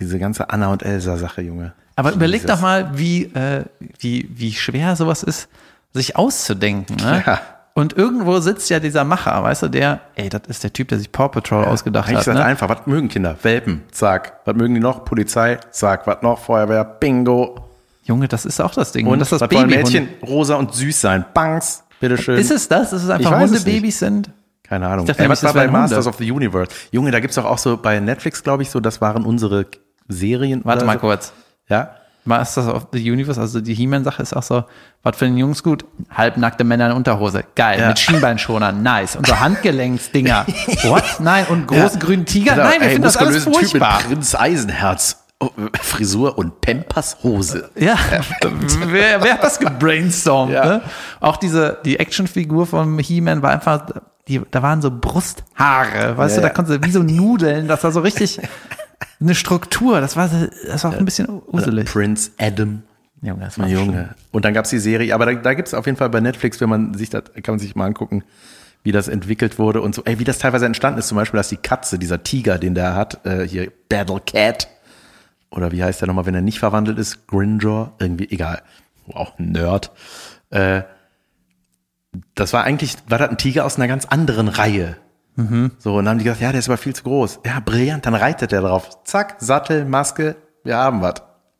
Speaker 1: diese ganze Anna und Elsa Sache, Junge.
Speaker 2: Aber überleg
Speaker 1: Jesus.
Speaker 2: doch mal, wie, äh, wie, wie schwer sowas ist, sich auszudenken. Ne?
Speaker 1: Ja.
Speaker 2: Und irgendwo sitzt ja dieser Macher, weißt du, der, ey, das ist der Typ, der sich Paw Patrol ausgedacht
Speaker 1: Eigentlich
Speaker 2: hat.
Speaker 1: ist das
Speaker 2: Ne?
Speaker 1: einfach, was mögen Kinder? Welpen, zack. Was mögen die noch? Polizei, zack. Was noch? Feuerwehr, bingo.
Speaker 2: Junge, das ist auch das Ding.
Speaker 1: Und
Speaker 2: das ist das Baby.
Speaker 1: Mädchen? Rosa und süß sein. Bangs, bitteschön.
Speaker 2: Ist es das? Dass es einfach Hundebabys sind?
Speaker 1: Keine Ahnung.
Speaker 2: Ich dachte
Speaker 1: Ey, was war bei. Masters of the Universe? Junge, da gibt's doch auch so bei Netflix, glaube ich, so, das waren unsere Serien.
Speaker 2: Warte mal
Speaker 1: so.
Speaker 2: kurz.
Speaker 1: Ja?
Speaker 2: Masters of the Universe, also die He-Man-Sache ist auch so, was für den Jungs gut? Halbnackte Männer in Unterhose. Geil.
Speaker 1: Ja.
Speaker 2: Mit Schienbeinschonern. Nice. Und so Handgelenksdinger. What? Nein. Und großen grünen Tiger?
Speaker 1: Genau,
Speaker 2: Nein, wir
Speaker 1: ey,
Speaker 2: finden das alles
Speaker 1: muskulösen Typ
Speaker 2: furchtbar.
Speaker 1: mit Prinz Eisenherz. Oh, Frisur und Pampers Hose.
Speaker 2: Ja, wer, wer hat das gebrainstormt?
Speaker 1: Ja.
Speaker 2: Ne? Auch diese, die Actionfigur von He-Man war einfach, die, da waren so Brusthaare, weißt
Speaker 1: Ja,
Speaker 2: du, da
Speaker 1: ja.
Speaker 2: konntest du wie so Nudeln, das war so richtig eine Struktur, das war, das war auch ein bisschen uselig.
Speaker 1: Prince Adam.
Speaker 2: Junge, das war
Speaker 1: Junge. Und dann gab's die Serie, aber da, da gibt's auf jeden Fall bei Netflix, wenn man sich das, kann man sich mal angucken, wie das entwickelt wurde und so, ey, wie das teilweise entstanden ist. Zum Beispiel, dass die Katze, dieser Tiger, den der hat, äh, hier Battle Cat, oder wie heißt der nochmal, wenn er nicht verwandelt ist, Grinjaw, irgendwie, egal, auch ein Nerd. Äh, das war eigentlich, war das ein Tiger aus einer ganz anderen Reihe. So, und dann haben die gesagt, ja, der ist aber viel zu groß. Ja, brillant, dann reitet der drauf. Zack, Sattel, Maske, wir haben was.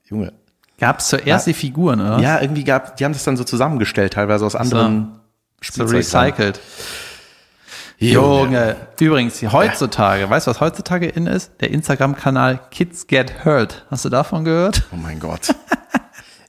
Speaker 1: Junge.
Speaker 2: Gab es zuerst die Figuren, oder?
Speaker 1: Ja, irgendwie gab, die haben das dann so zusammengestellt, teilweise aus anderen
Speaker 2: so
Speaker 1: Spielzeug.
Speaker 2: recycelt. Junge. Übrigens, heutzutage, weißt du, was heutzutage in ist? Der Instagram-Kanal Kids Get Hurt. Hast du davon gehört?
Speaker 1: Oh mein Gott.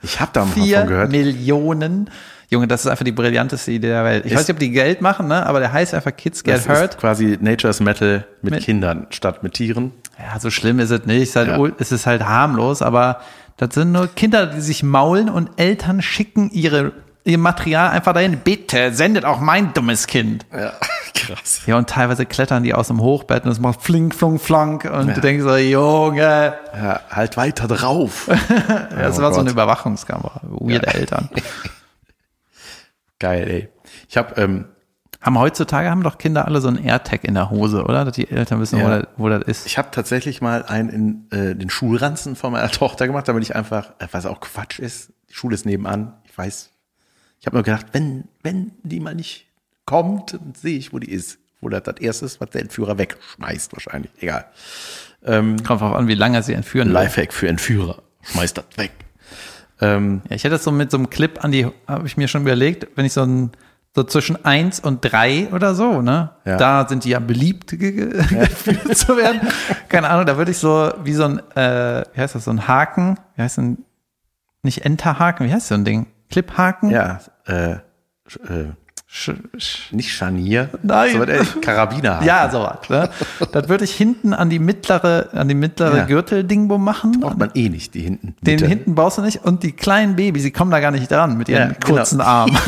Speaker 1: Ich habe da mal
Speaker 2: Vier
Speaker 1: von gehört.
Speaker 2: Millionen. Junge, das ist einfach die brillanteste Idee der Welt. Ich
Speaker 1: Ist-
Speaker 2: weiß nicht, ob die Geld machen, ne? aber der heißt einfach Kids Get
Speaker 1: Das
Speaker 2: Hurt.
Speaker 1: ist quasi Nature's Metal mit,
Speaker 2: Mit-
Speaker 1: Kindern statt mit Tieren.
Speaker 2: Ja, so schlimm ist es nicht. Es ist halt,
Speaker 1: Ja.
Speaker 2: es ist halt harmlos, aber das sind nur Kinder, die sich maulen und Eltern schicken ihre, ihr Material einfach dahin. Bitte, sendet auch mein dummes Kind.
Speaker 1: Ja, krass.
Speaker 2: Ja, und teilweise klettern die aus dem Hochbett und es macht flink, flunk, flank und
Speaker 1: Ja.
Speaker 2: du denkst so, Junge.
Speaker 1: Ja, halt weiter drauf.
Speaker 2: Ja, das
Speaker 1: Oh
Speaker 2: war so eine
Speaker 1: Gott.
Speaker 2: Überwachungskamera. Weirde Eltern.
Speaker 1: Geil, ey. Ich habe ähm,
Speaker 2: Haben heutzutage haben doch Kinder alle so einen AirTag in der Hose, oder? Dass die Eltern wissen, wo,
Speaker 1: Ja.
Speaker 2: das, wo das ist.
Speaker 1: Ich habe tatsächlich mal einen in äh, den Schulranzen von meiner Tochter gemacht, damit ich einfach, äh, was auch Quatsch ist, die Schule ist nebenan, ich weiß. Ich habe nur gedacht, wenn, wenn die mal nicht kommt, dann sehe ich, wo die ist. Wo das das erste ist, was der Entführer wegschmeißt, wahrscheinlich. Egal.
Speaker 2: Kommt drauf an, wie lange sie entführen.
Speaker 1: Lifehack für Entführer. Schmeißt das weg. Ähm,
Speaker 2: Ja, ich hätte das so mit so einem Clip an die, habe ich mir schon überlegt, wenn ich so ein, so zwischen eins und drei oder so, ne?
Speaker 1: Ja.
Speaker 2: Da sind die ja beliebt ge- gefühlt zu werden. Keine Ahnung, da würde ich so wie so ein, äh, wie heißt das, so ein Haken, wie heißt denn, nicht Enterhaken, wie heißt so ein Ding? Cliphaken?
Speaker 1: ja, äh, äh,
Speaker 2: Sch, sch,
Speaker 1: nicht Scharnier.
Speaker 2: Nein.
Speaker 1: So, äh, Karabiner.
Speaker 2: ja, sowas. Ne? Das würde ich hinten an die mittlere, an die mittlere
Speaker 1: Ja.
Speaker 2: Gürteldingbo machen.
Speaker 1: Braucht man eh nicht, die hinten.
Speaker 2: Den
Speaker 1: Mitte.
Speaker 2: hinten brauchst du nicht. Und die kleinen Babys, die kommen da gar nicht dran mit ihren
Speaker 1: Ja, genau.
Speaker 2: kurzen Armen.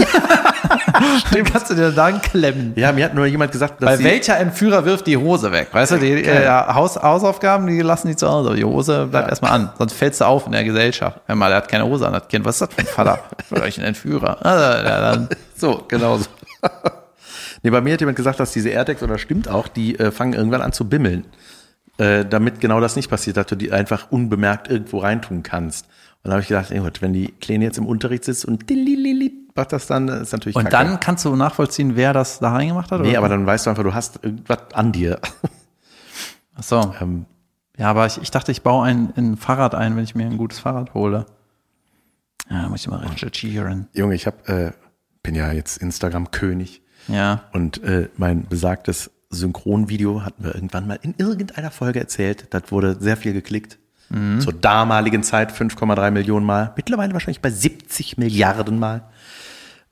Speaker 2: Den kannst du dir dann klemmen.
Speaker 1: Ja, mir hat nur jemand gesagt, dass sie,
Speaker 2: welcher Entführer wirft die Hose weg? Weißt du, die äh, Haus, Hausaufgaben, die lassen die zu Hause. Die Hose bleibt erstmal an, sonst fällst du auf in der Gesellschaft. Hör mal, der hat keine Hose an, das Kind. Was ist das für ein Vater? Vielleicht ein Entführer. Also, ja, dann,
Speaker 1: So, genau so. nee, bei mir hat jemand gesagt, dass diese AirTags, oder stimmt auch, die äh, fangen irgendwann an zu bimmeln. Äh, damit genau das nicht passiert, dass du die einfach unbemerkt irgendwo reintun kannst. Und da habe ich gedacht, ey, Gott, wenn die Kleine jetzt im Unterricht sitzt und macht das dann, ist natürlich
Speaker 2: und
Speaker 1: kacke.
Speaker 2: dann kannst du nachvollziehen, wer das da reingemacht hat?
Speaker 1: Nee,
Speaker 2: oder?
Speaker 1: aber dann weißt du einfach, du hast irgendwas an dir.
Speaker 2: Ach so.
Speaker 1: Ähm,
Speaker 2: Ja, aber ich, ich dachte, ich baue ein, ein Fahrrad ein, wenn ich mir ein gutes Fahrrad hole. Ja, muss ich mal recherchieren.
Speaker 1: Junge, ich hab, äh, bin ja jetzt Instagram-König.
Speaker 2: Ja.
Speaker 1: Und äh, mein besagtes Synchronvideo hatten wir irgendwann mal in irgendeiner Folge erzählt. Das wurde sehr viel geklickt.
Speaker 2: Mhm.
Speaker 1: Zur damaligen Zeit 5,3 Millionen Mal. Mittlerweile wahrscheinlich bei 70 Milliarden Mal.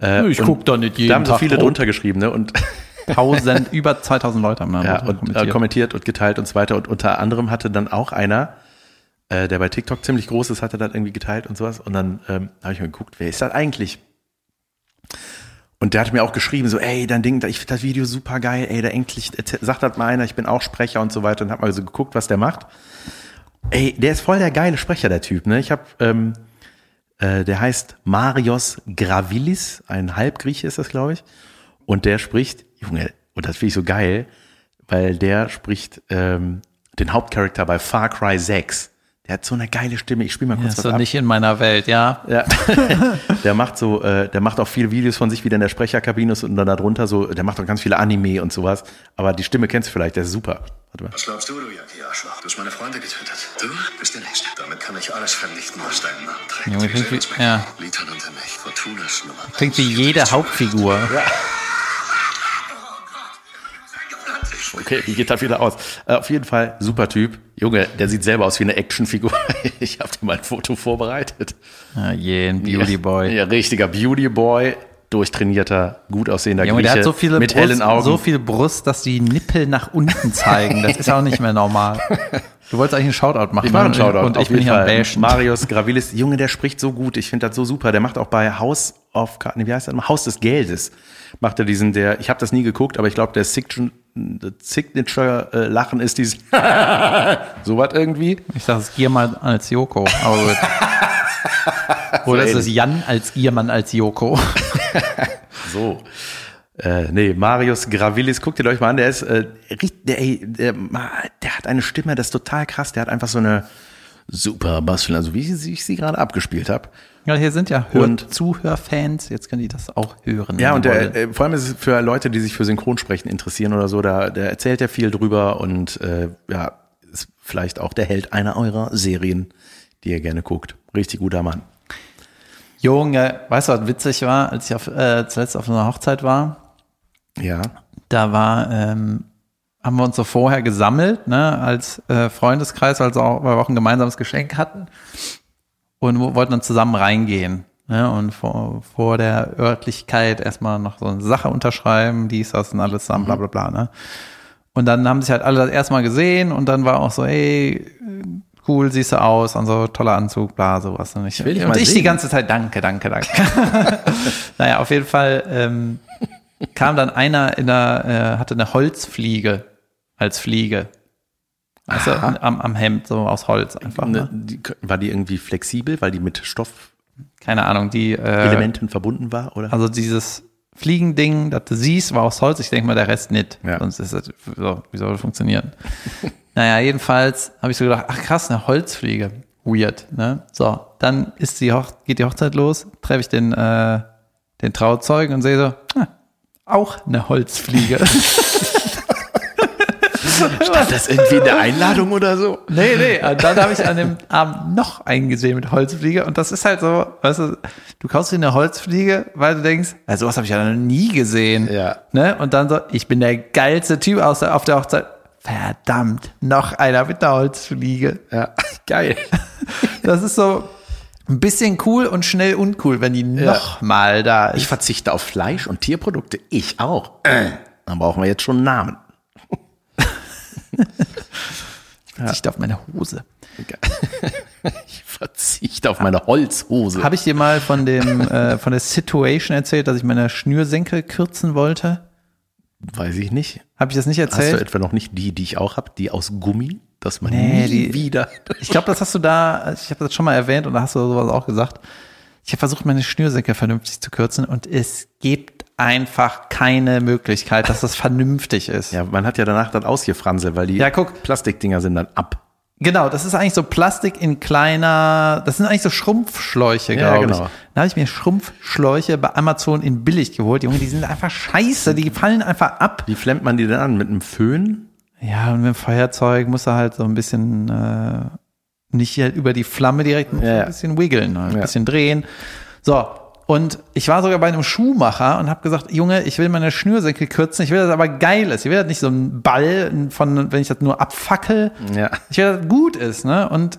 Speaker 1: Äh,
Speaker 2: Ich
Speaker 1: und
Speaker 2: guck da nicht jeden
Speaker 1: Da haben so
Speaker 2: Tag
Speaker 1: viele
Speaker 2: drauf.
Speaker 1: drunter geschrieben, ne? Und,
Speaker 2: Tausend, über 2000 Leute haben da
Speaker 1: ja, und kommentiert. Äh, kommentiert und geteilt und so weiter. Und unter anderem hatte dann auch einer, äh, der bei TikTok ziemlich groß ist, hatte das irgendwie geteilt und sowas. Und dann ähm, habe ich mal geguckt, wer ist das eigentlich? Und der hat mir auch geschrieben, so, ey, dein Ding, ich finde das Video super geil, ey, da endlich, sagt das mal einer, ich bin auch Sprecher und so weiter und hab mal so geguckt, was der macht. Ey, der ist voll der geile Sprecher, der Typ, ne? Ich hab, ähm, äh, der heißt Marios Gravilis, ein Halbgrieche ist das, glaube ich. Und der spricht, Junge, und das finde ich so geil, weil der spricht ähm, den Hauptcharakter bei Far Cry 6. Der hat so eine geile Stimme. Ich spiele mal
Speaker 2: Ja,
Speaker 1: kurz
Speaker 2: ist
Speaker 1: was
Speaker 2: so
Speaker 1: ab.
Speaker 2: nicht in meiner Welt, ja.
Speaker 1: Ja. der macht so, äh, der macht auch viele Videos von sich, wie der in der Sprecherkabine ist und dann darunter so, der macht auch ganz viele Anime und sowas. Aber die Stimme kennst du vielleicht, der ist super. Warte mal.
Speaker 3: Was glaubst du, du Yankee-Arschloch? Du hast meine Freunde getötet. Du bist der Nächste. Damit kann ich alles vernichten, was deinen Namen trägt.
Speaker 2: Junge,
Speaker 3: Wir
Speaker 2: klingt wie- ja. Klingt wie jede Hauptfigur.
Speaker 1: Okay, wie geht das wieder aus? Äh, auf jeden Fall, super Typ. Junge, der sieht selber aus wie eine Actionfigur. Ich habe dir mal ein Foto vorbereitet.
Speaker 2: Ja, je, ein Beauty Boy.
Speaker 1: Ja, richtiger Beauty Boy, durchtrainierter, gut aussehender
Speaker 2: Junge, der
Speaker 1: Grieche
Speaker 2: hat so viele
Speaker 1: mit
Speaker 2: Brust,
Speaker 1: hellen Augen.
Speaker 2: so viel Brust, dass die Nippel nach unten zeigen. Das ist auch nicht mehr normal. Du wolltest eigentlich einen Shoutout machen.
Speaker 1: Ich mache einen Shoutout.
Speaker 2: Und
Speaker 1: auf
Speaker 2: ich bin hier am. Bashen.
Speaker 1: Marius Gravilis, Junge, der spricht so gut. Ich finde das so super. Der macht auch bei House of Cards, nee, wie heißt das? Haus des Geldes. Macht er diesen, der, ich habe das nie geguckt, aber ich glaube, der Signature äh, Lachen ist dieses so was irgendwie.
Speaker 2: Ich dachte, es Giermann als Joko. Oder ist es Jan als Giermann als Joko?
Speaker 1: So. Äh, nee, Marius Gravilis, guckt ihr euch mal an, der ist, äh, richt- der, der, der hat eine Stimme, das ist total krass, der hat einfach so eine super Bassstimme, also wie ich, ich sie gerade abgespielt habe.
Speaker 2: Ja, hier sind ja Hör
Speaker 1: Und-
Speaker 2: Zuhörfans. Jetzt können die das auch hören.
Speaker 1: Ja, und der, äh, vor allem ist es für Leute, die sich für Synchronsprechen interessieren oder so, da der erzählt ja viel drüber und äh, ja, ist vielleicht auch der Held einer eurer Serien, die ihr gerne guckt. Richtig guter Mann.
Speaker 2: Junge, weißt du, was witzig war, als ich auf, äh, zuletzt auf einer Hochzeit war?
Speaker 1: Ja.
Speaker 2: Da war, ähm, haben wir uns so vorher gesammelt, ne, als äh, Freundeskreis, also auch, weil wir auch ein gemeinsames Geschenk hatten und wo- wollten dann zusammen reingehen. ne, und vor, vor der Örtlichkeit erstmal noch so eine Sache unterschreiben, dies, das und alles zusammen, bla bla bla. Ne? Und dann haben sich halt alle das erstmal gesehen und dann war auch so, ey, cool, siehst du aus und so, toller Anzug, bla, sowas. Und ich,
Speaker 1: will dich
Speaker 2: und ich die ganze Zeit, danke, danke, danke. naja, auf jeden Fall ähm, kam dann einer in einer, äh, hatte eine Holzfliege als Fliege. Also
Speaker 1: Aha.
Speaker 2: am, am Hemd, so aus Holz einfach.
Speaker 1: Ne,
Speaker 2: Ne?
Speaker 1: die, war die irgendwie flexibel, weil die mit Stoffelementen
Speaker 2: Keine Ahnung, die äh,
Speaker 1: verbunden war, oder?
Speaker 2: Also dieses Fliegending, das du siehst, war aus Holz. Ich denke mal, der Rest nicht.
Speaker 1: Ja.
Speaker 2: Sonst ist das, so, wie soll das funktionieren? naja, jedenfalls habe ich so gedacht, ach krass, eine Holzfliege. Weird, ne? So, dann ist die Hoch geht die Hochzeit los, treffe ich den, äh, den Trauzeugen und sehe so, ah, auch eine Holzfliege.
Speaker 1: Stand das irgendwie in der Einladung oder so?
Speaker 2: Nee, nee. Und dann habe ich an dem Abend noch einen gesehen mit Holzfliege. Und das ist halt so, weißt du, du kaufst dir eine Holzfliege, weil du denkst, ja, sowas habe ich ja noch nie gesehen.
Speaker 1: Ja.
Speaker 2: Ne? Und dann so, ich bin der geilste Typ aus der, auf der Hochzeit. Verdammt, noch einer mit einer Holzfliege.
Speaker 1: Ja, geil.
Speaker 2: Das ist so ein bisschen cool und schnell uncool, wenn die noch mal da ist.
Speaker 1: Ich verzichte auf Fleisch und Tierprodukte. Ich auch. Äh, dann brauchen wir jetzt schon einen Namen.
Speaker 2: Ich verzichte auf meine Hose.
Speaker 1: Ich verzichte auf meine Holzhose.
Speaker 2: Habe ich dir mal von dem äh, von der Situation erzählt, dass ich meine Schnürsenkel kürzen wollte?
Speaker 1: Weiß ich nicht.
Speaker 2: Habe ich das nicht
Speaker 1: Hast du
Speaker 2: erzählt?
Speaker 1: etwa noch nicht die, die ich auch habe, die aus Gummi, dass man
Speaker 2: Nee,
Speaker 1: nie
Speaker 2: die-
Speaker 1: wieder.
Speaker 2: Ich glaube, das hast du da, ich habe das schon mal erwähnt und da hast du sowas auch gesagt. Ich habe versucht, meine Schnürsenkel vernünftig zu kürzen und es gibt einfach keine Möglichkeit, dass das vernünftig ist.
Speaker 1: Ja, man hat ja danach dann ausgefranselt, weil die
Speaker 2: Ja, guck.
Speaker 1: Plastikdinger sind dann ab.
Speaker 2: Genau, das ist eigentlich so Plastik in kleiner, das sind eigentlich so Schrumpfschläuche,
Speaker 1: Ja,
Speaker 2: glaube
Speaker 1: genau.
Speaker 2: ich. Da habe ich mir Schrumpfschläuche bei Amazon in billig geholt. Junge, die sind einfach scheiße, die fallen einfach ab.
Speaker 1: Wie flemmt man die denn an? Mit einem Föhn?
Speaker 2: Ja, und mit dem Feuerzeug muss er halt so ein bisschen äh, nicht halt über die Flamme direkt
Speaker 1: Ja, ja.
Speaker 2: ein bisschen wiggeln, ein
Speaker 1: Ja.
Speaker 2: bisschen drehen. So, und ich war sogar bei einem Schuhmacher und habe gesagt, Junge, ich will meine Schnürsenkel kürzen, ich will das aber geil ist. Ich will das nicht so ein Ball von, wenn ich das nur abfackel.
Speaker 1: Ja.
Speaker 2: Ich will, dass das gut ist, ne? Und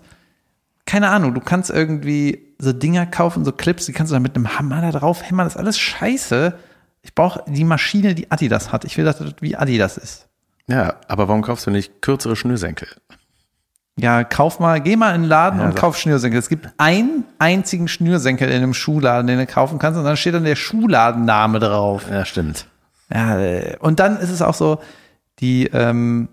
Speaker 2: keine Ahnung, du kannst irgendwie so Dinger kaufen, so Clips, die kannst du dann mit einem Hammer da drauf hämmern, das ist alles scheiße. Ich brauche die Maschine, die Adidas hat. Ich will, dass das wie Adidas ist.
Speaker 1: Ja, aber warum kaufst du nicht kürzere Schnürsenkel?
Speaker 2: Ja, kauf mal, geh mal in den Laden
Speaker 1: Ja,
Speaker 2: und kauf Schnürsenkel. Es gibt einen einzigen Schnürsenkel in einem Schuhladen, den du kaufen kannst und dann steht dann der Schuhladenname drauf.
Speaker 1: Ja, stimmt.
Speaker 2: Ja, äh, und dann ist es auch so, die, ähm,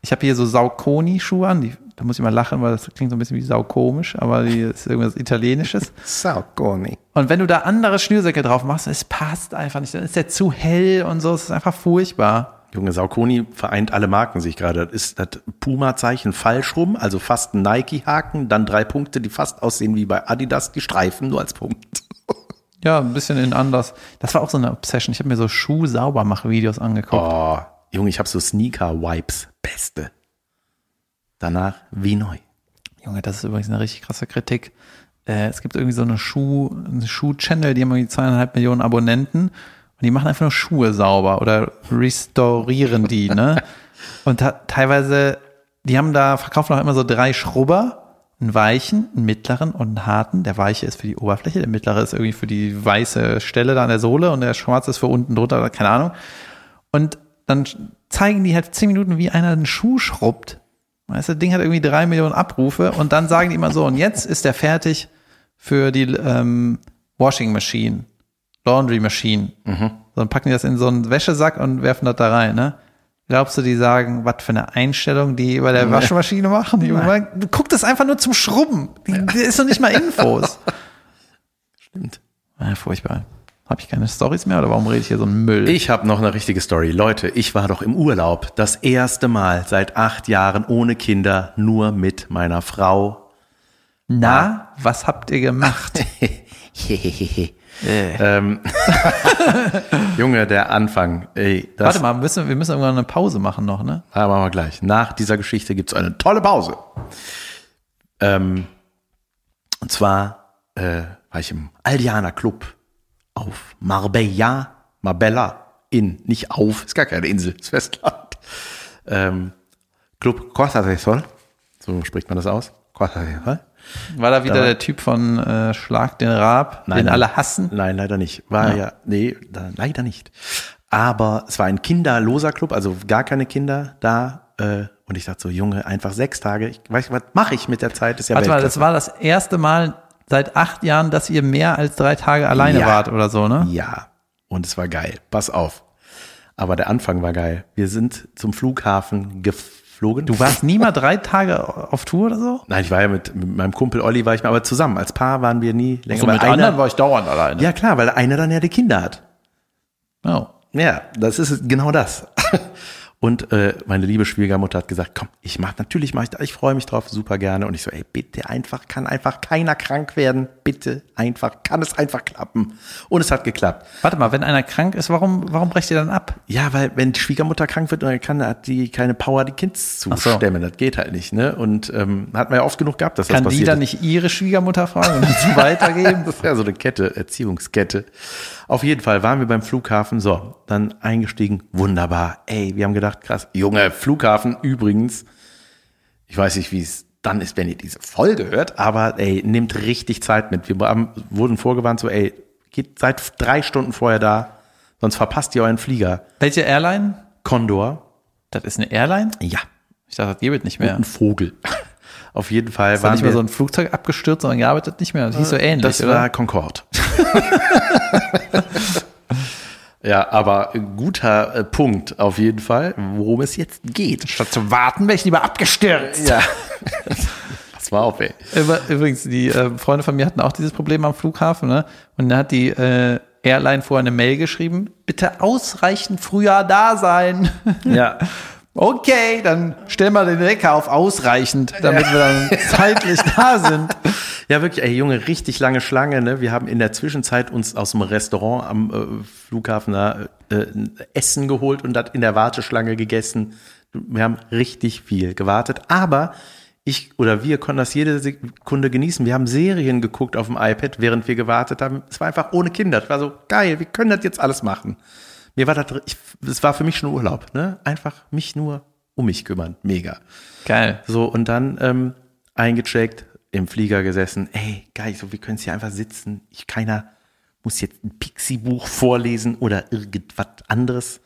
Speaker 2: ich habe hier so Sauconi-Schuhe an, die, da muss ich mal lachen, weil das klingt so ein bisschen wie saukomisch, aber die ist irgendwas Italienisches.
Speaker 1: Sauconi.
Speaker 2: Und wenn du da andere Schnürsenkel drauf machst, es passt einfach nicht, dann ist der zu hell und so, es ist einfach furchtbar.
Speaker 1: Junge, Sauconi vereint alle Marken sich gerade. Das ist das Puma-Zeichen falsch rum, also fast ein Nike-Haken, dann drei Punkte, die fast aussehen wie bei Adidas, die Streifen nur als Punkt.
Speaker 2: Ja, ein bisschen in anders. Das war auch so eine Obsession. Ich habe mir so Schuh-Saubermach-Videos angeguckt.
Speaker 1: Oh, Junge, ich habe so Sneaker-Wipes. Beste. Danach wie neu.
Speaker 2: Junge, das ist übrigens eine richtig krasse Kritik. Äh, es gibt irgendwie so eine Schuh, eine Schuh-Channel, die haben irgendwie zweieinhalb Millionen Abonnenten und die machen einfach nur Schuhe sauber oder restaurieren die, ne? Und teilweise, die haben da, verkaufen auch immer so drei Schrubber, einen weichen, einen mittleren und einen harten. Der weiche ist für die Oberfläche, der mittlere ist irgendwie für die weiße Stelle da an der Sohle und der schwarze ist für unten drunter, oder keine Ahnung. Und dann zeigen die halt zehn Minuten, wie einer einen Schuh schrubbt. Weißt du, das Ding hat irgendwie drei Millionen Abrufe und dann sagen die immer so, und jetzt ist der fertig für die ähm, Washing Machine, Laundry Machine. So, dann packen die das in so einen Wäschesack und werfen das da rein, ne? Glaubst du, die sagen, was für eine Einstellung die bei der Waschmaschine machen? Die, guck das einfach nur zum Schrubben. Die, die ist doch nicht mal Infos.
Speaker 1: Stimmt.
Speaker 2: Ja, furchtbar. Habe ich keine Stories mehr oder warum rede ich hier so einen Müll?
Speaker 1: Ich habe noch eine richtige Story. Leute, ich war doch im Urlaub. Das erste Mal seit acht Jahren ohne Kinder, nur mit meiner Frau.
Speaker 2: Na, was habt ihr gemacht?
Speaker 1: ähm, Junge, der Anfang. Ey,
Speaker 2: Warte mal, müssen, wir müssen irgendwann eine Pause machen noch, ne?
Speaker 1: Ah, machen wir gleich. Nach dieser Geschichte gibt's eine tolle Pause. Ähm, und zwar äh, war ich im Aldiana Club auf Marbella, Marbella in, nicht auf, ist gar keine Insel, ist Festland. Ähm, Club Costa del Sol, so spricht man das aus. Was?
Speaker 2: War da wieder
Speaker 1: Da war-
Speaker 2: der Typ von äh, Schlag den Raab, den alle hassen?
Speaker 1: Nein, leider nicht. War ja, nee, da, leider nicht. Aber es war ein kinderloser Club, also gar keine Kinder da. Äh, und ich dachte so, Junge, einfach sechs Tage. Ich weiß, was mache ich mit der Zeit? Ist ja
Speaker 2: Warte mal, das war das erste Mal seit acht Jahren, dass ihr mehr als drei Tage alleine
Speaker 1: Ja.
Speaker 2: wart oder so, ne?
Speaker 1: Ja, und es war geil. Pass auf. Aber der Anfang war geil. Wir sind zum Flughafen geflogen.
Speaker 2: Du warst nie mal drei Tage auf Tour oder so?
Speaker 1: Nein, ich war ja mit, mit meinem Kumpel Olli, war ich mal, aber zusammen. Als Paar waren wir nie länger.
Speaker 2: So,
Speaker 1: weil
Speaker 2: mit
Speaker 1: einer,
Speaker 2: anderen war ich dauernd alleine.
Speaker 1: ja klar, weil einer dann ja die Kinder hat.
Speaker 2: Oh.
Speaker 1: Ja, das ist genau das. Und äh, meine liebe Schwiegermutter hat gesagt, komm, ich mach natürlich mach ich, das. ich freue mich drauf, super gerne. Und ich so, ey, bitte einfach, kann einfach keiner krank werden, bitte einfach, kann es einfach klappen. Und es hat geklappt.
Speaker 2: Warte mal, wenn einer krank ist, warum, warum brecht ihr dann ab?
Speaker 1: Ja, weil wenn die Schwiegermutter krank wird, dann kann hat die keine Power, die Kids zu
Speaker 2: so.
Speaker 1: stemmen. Das geht halt nicht, ne? Und ähm, hat man ja oft genug gehabt, dass
Speaker 2: Kann
Speaker 1: das
Speaker 2: die
Speaker 1: passiert.
Speaker 2: dann nicht ihre Schwiegermutter fragen und sie weitergeben?
Speaker 1: Das ist ja so eine Kette, Erziehungskette. Auf jeden Fall waren wir beim Flughafen, so, dann eingestiegen, wunderbar. Ey, wir haben gedacht, krass, Junge, Flughafen übrigens, ich weiß nicht, wie es dann ist, wenn ihr diese Folge hört, aber ey, nimmt richtig Zeit mit. Wir haben, wurden vorgewarnt, so, ey, geht seit drei Stunden vorher da, sonst verpasst ihr euren Flieger.
Speaker 2: Welche Airline?
Speaker 1: Condor,
Speaker 2: Das ist eine Airline?
Speaker 1: ja,
Speaker 2: Ich dachte, das gibt nicht mehr.
Speaker 1: ein Vogel. Auf jeden Fall waren
Speaker 2: nicht mehr so ein Flugzeug abgestürzt, sondern gearbeitet nicht mehr. Das hieß so ähnlich,
Speaker 1: Das
Speaker 2: oder?
Speaker 1: war Concorde. ja, aber guter äh, Punkt auf jeden Fall, worum es jetzt geht.
Speaker 2: Statt zu warten, wäre ich lieber abgestürzt.
Speaker 1: Ja. Pass mal auf, ey.
Speaker 2: Übrigens, die äh, Freunde von mir hatten auch dieses Problem am Flughafen, ne? Und da hat die äh, Airline vorher eine Mail geschrieben, bitte ausreichend früher da sein.
Speaker 1: Ja.
Speaker 2: Okay, dann stellen wir den Wecker auf ausreichend, damit wir dann zeitlich da sind.
Speaker 1: Ja, wirklich, ey, Junge, richtig lange Schlange, ne? Wir haben in der Zwischenzeit uns aus dem Restaurant am äh, Flughafen da äh, ein Essen geholt und das in der Warteschlange gegessen. Wir haben richtig viel gewartet, aber ich oder wir konnten das jede Sekunde genießen. Wir haben Serien geguckt auf dem iPad, während wir gewartet haben. Es war einfach ohne Kinder. Es war so geil, wir können das jetzt alles machen. Mir war das, ich, es war für mich schon Urlaub, ne? Einfach mich nur um mich kümmern. Mega.
Speaker 2: Geil.
Speaker 1: So, und dann ähm, eingecheckt, im Flieger gesessen. Ey, geil, so, wir können hier einfach sitzen. Ich, keiner muss jetzt ein Pixie-Buch vorlesen oder irgendwas anderes.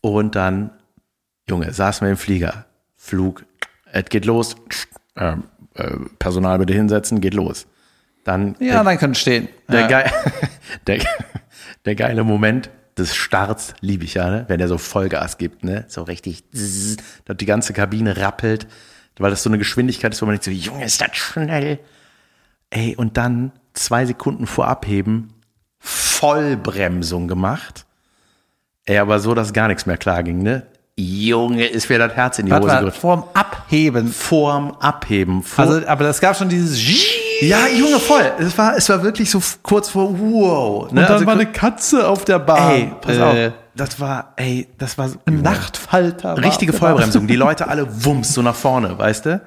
Speaker 1: Und dann, Junge, saßen wir im Flieger. Flug, es geht los. Ähm, äh, Personal bitte hinsetzen, geht los. Dann
Speaker 2: Ja, dann können stehen.
Speaker 1: der,
Speaker 2: ja.
Speaker 1: geil, der, der geile Moment des Starts liebe ich ja, ne? wenn er so Vollgas gibt, ne? so richtig, dass die ganze Kabine rappelt, weil das so eine Geschwindigkeit ist, wo man nicht so, Junge, ist das schnell. Ey, und dann zwei Sekunden vor Abheben Vollbremsung gemacht. Ey, aber so, dass gar nichts mehr klar ging, ne? Junge, ist mir das Herz in die
Speaker 2: Warte
Speaker 1: Hose gerutscht.
Speaker 2: vorm Abheben.
Speaker 1: Vorm Abheben. Vor
Speaker 2: Also, aber das gab schon dieses
Speaker 1: ja, Junge, voll. Es war, es war wirklich so kurz vor wow. Ne?
Speaker 2: Und dann
Speaker 1: Also
Speaker 2: war eine Katze auf der Bahn.
Speaker 1: Ey, pass
Speaker 2: Äh,
Speaker 1: auf. Das war, ey, das war so,
Speaker 2: Ein Nachtfalter. war
Speaker 1: richtige. Vollbremsung. Die Leute alle wumms so nach vorne, weißt du?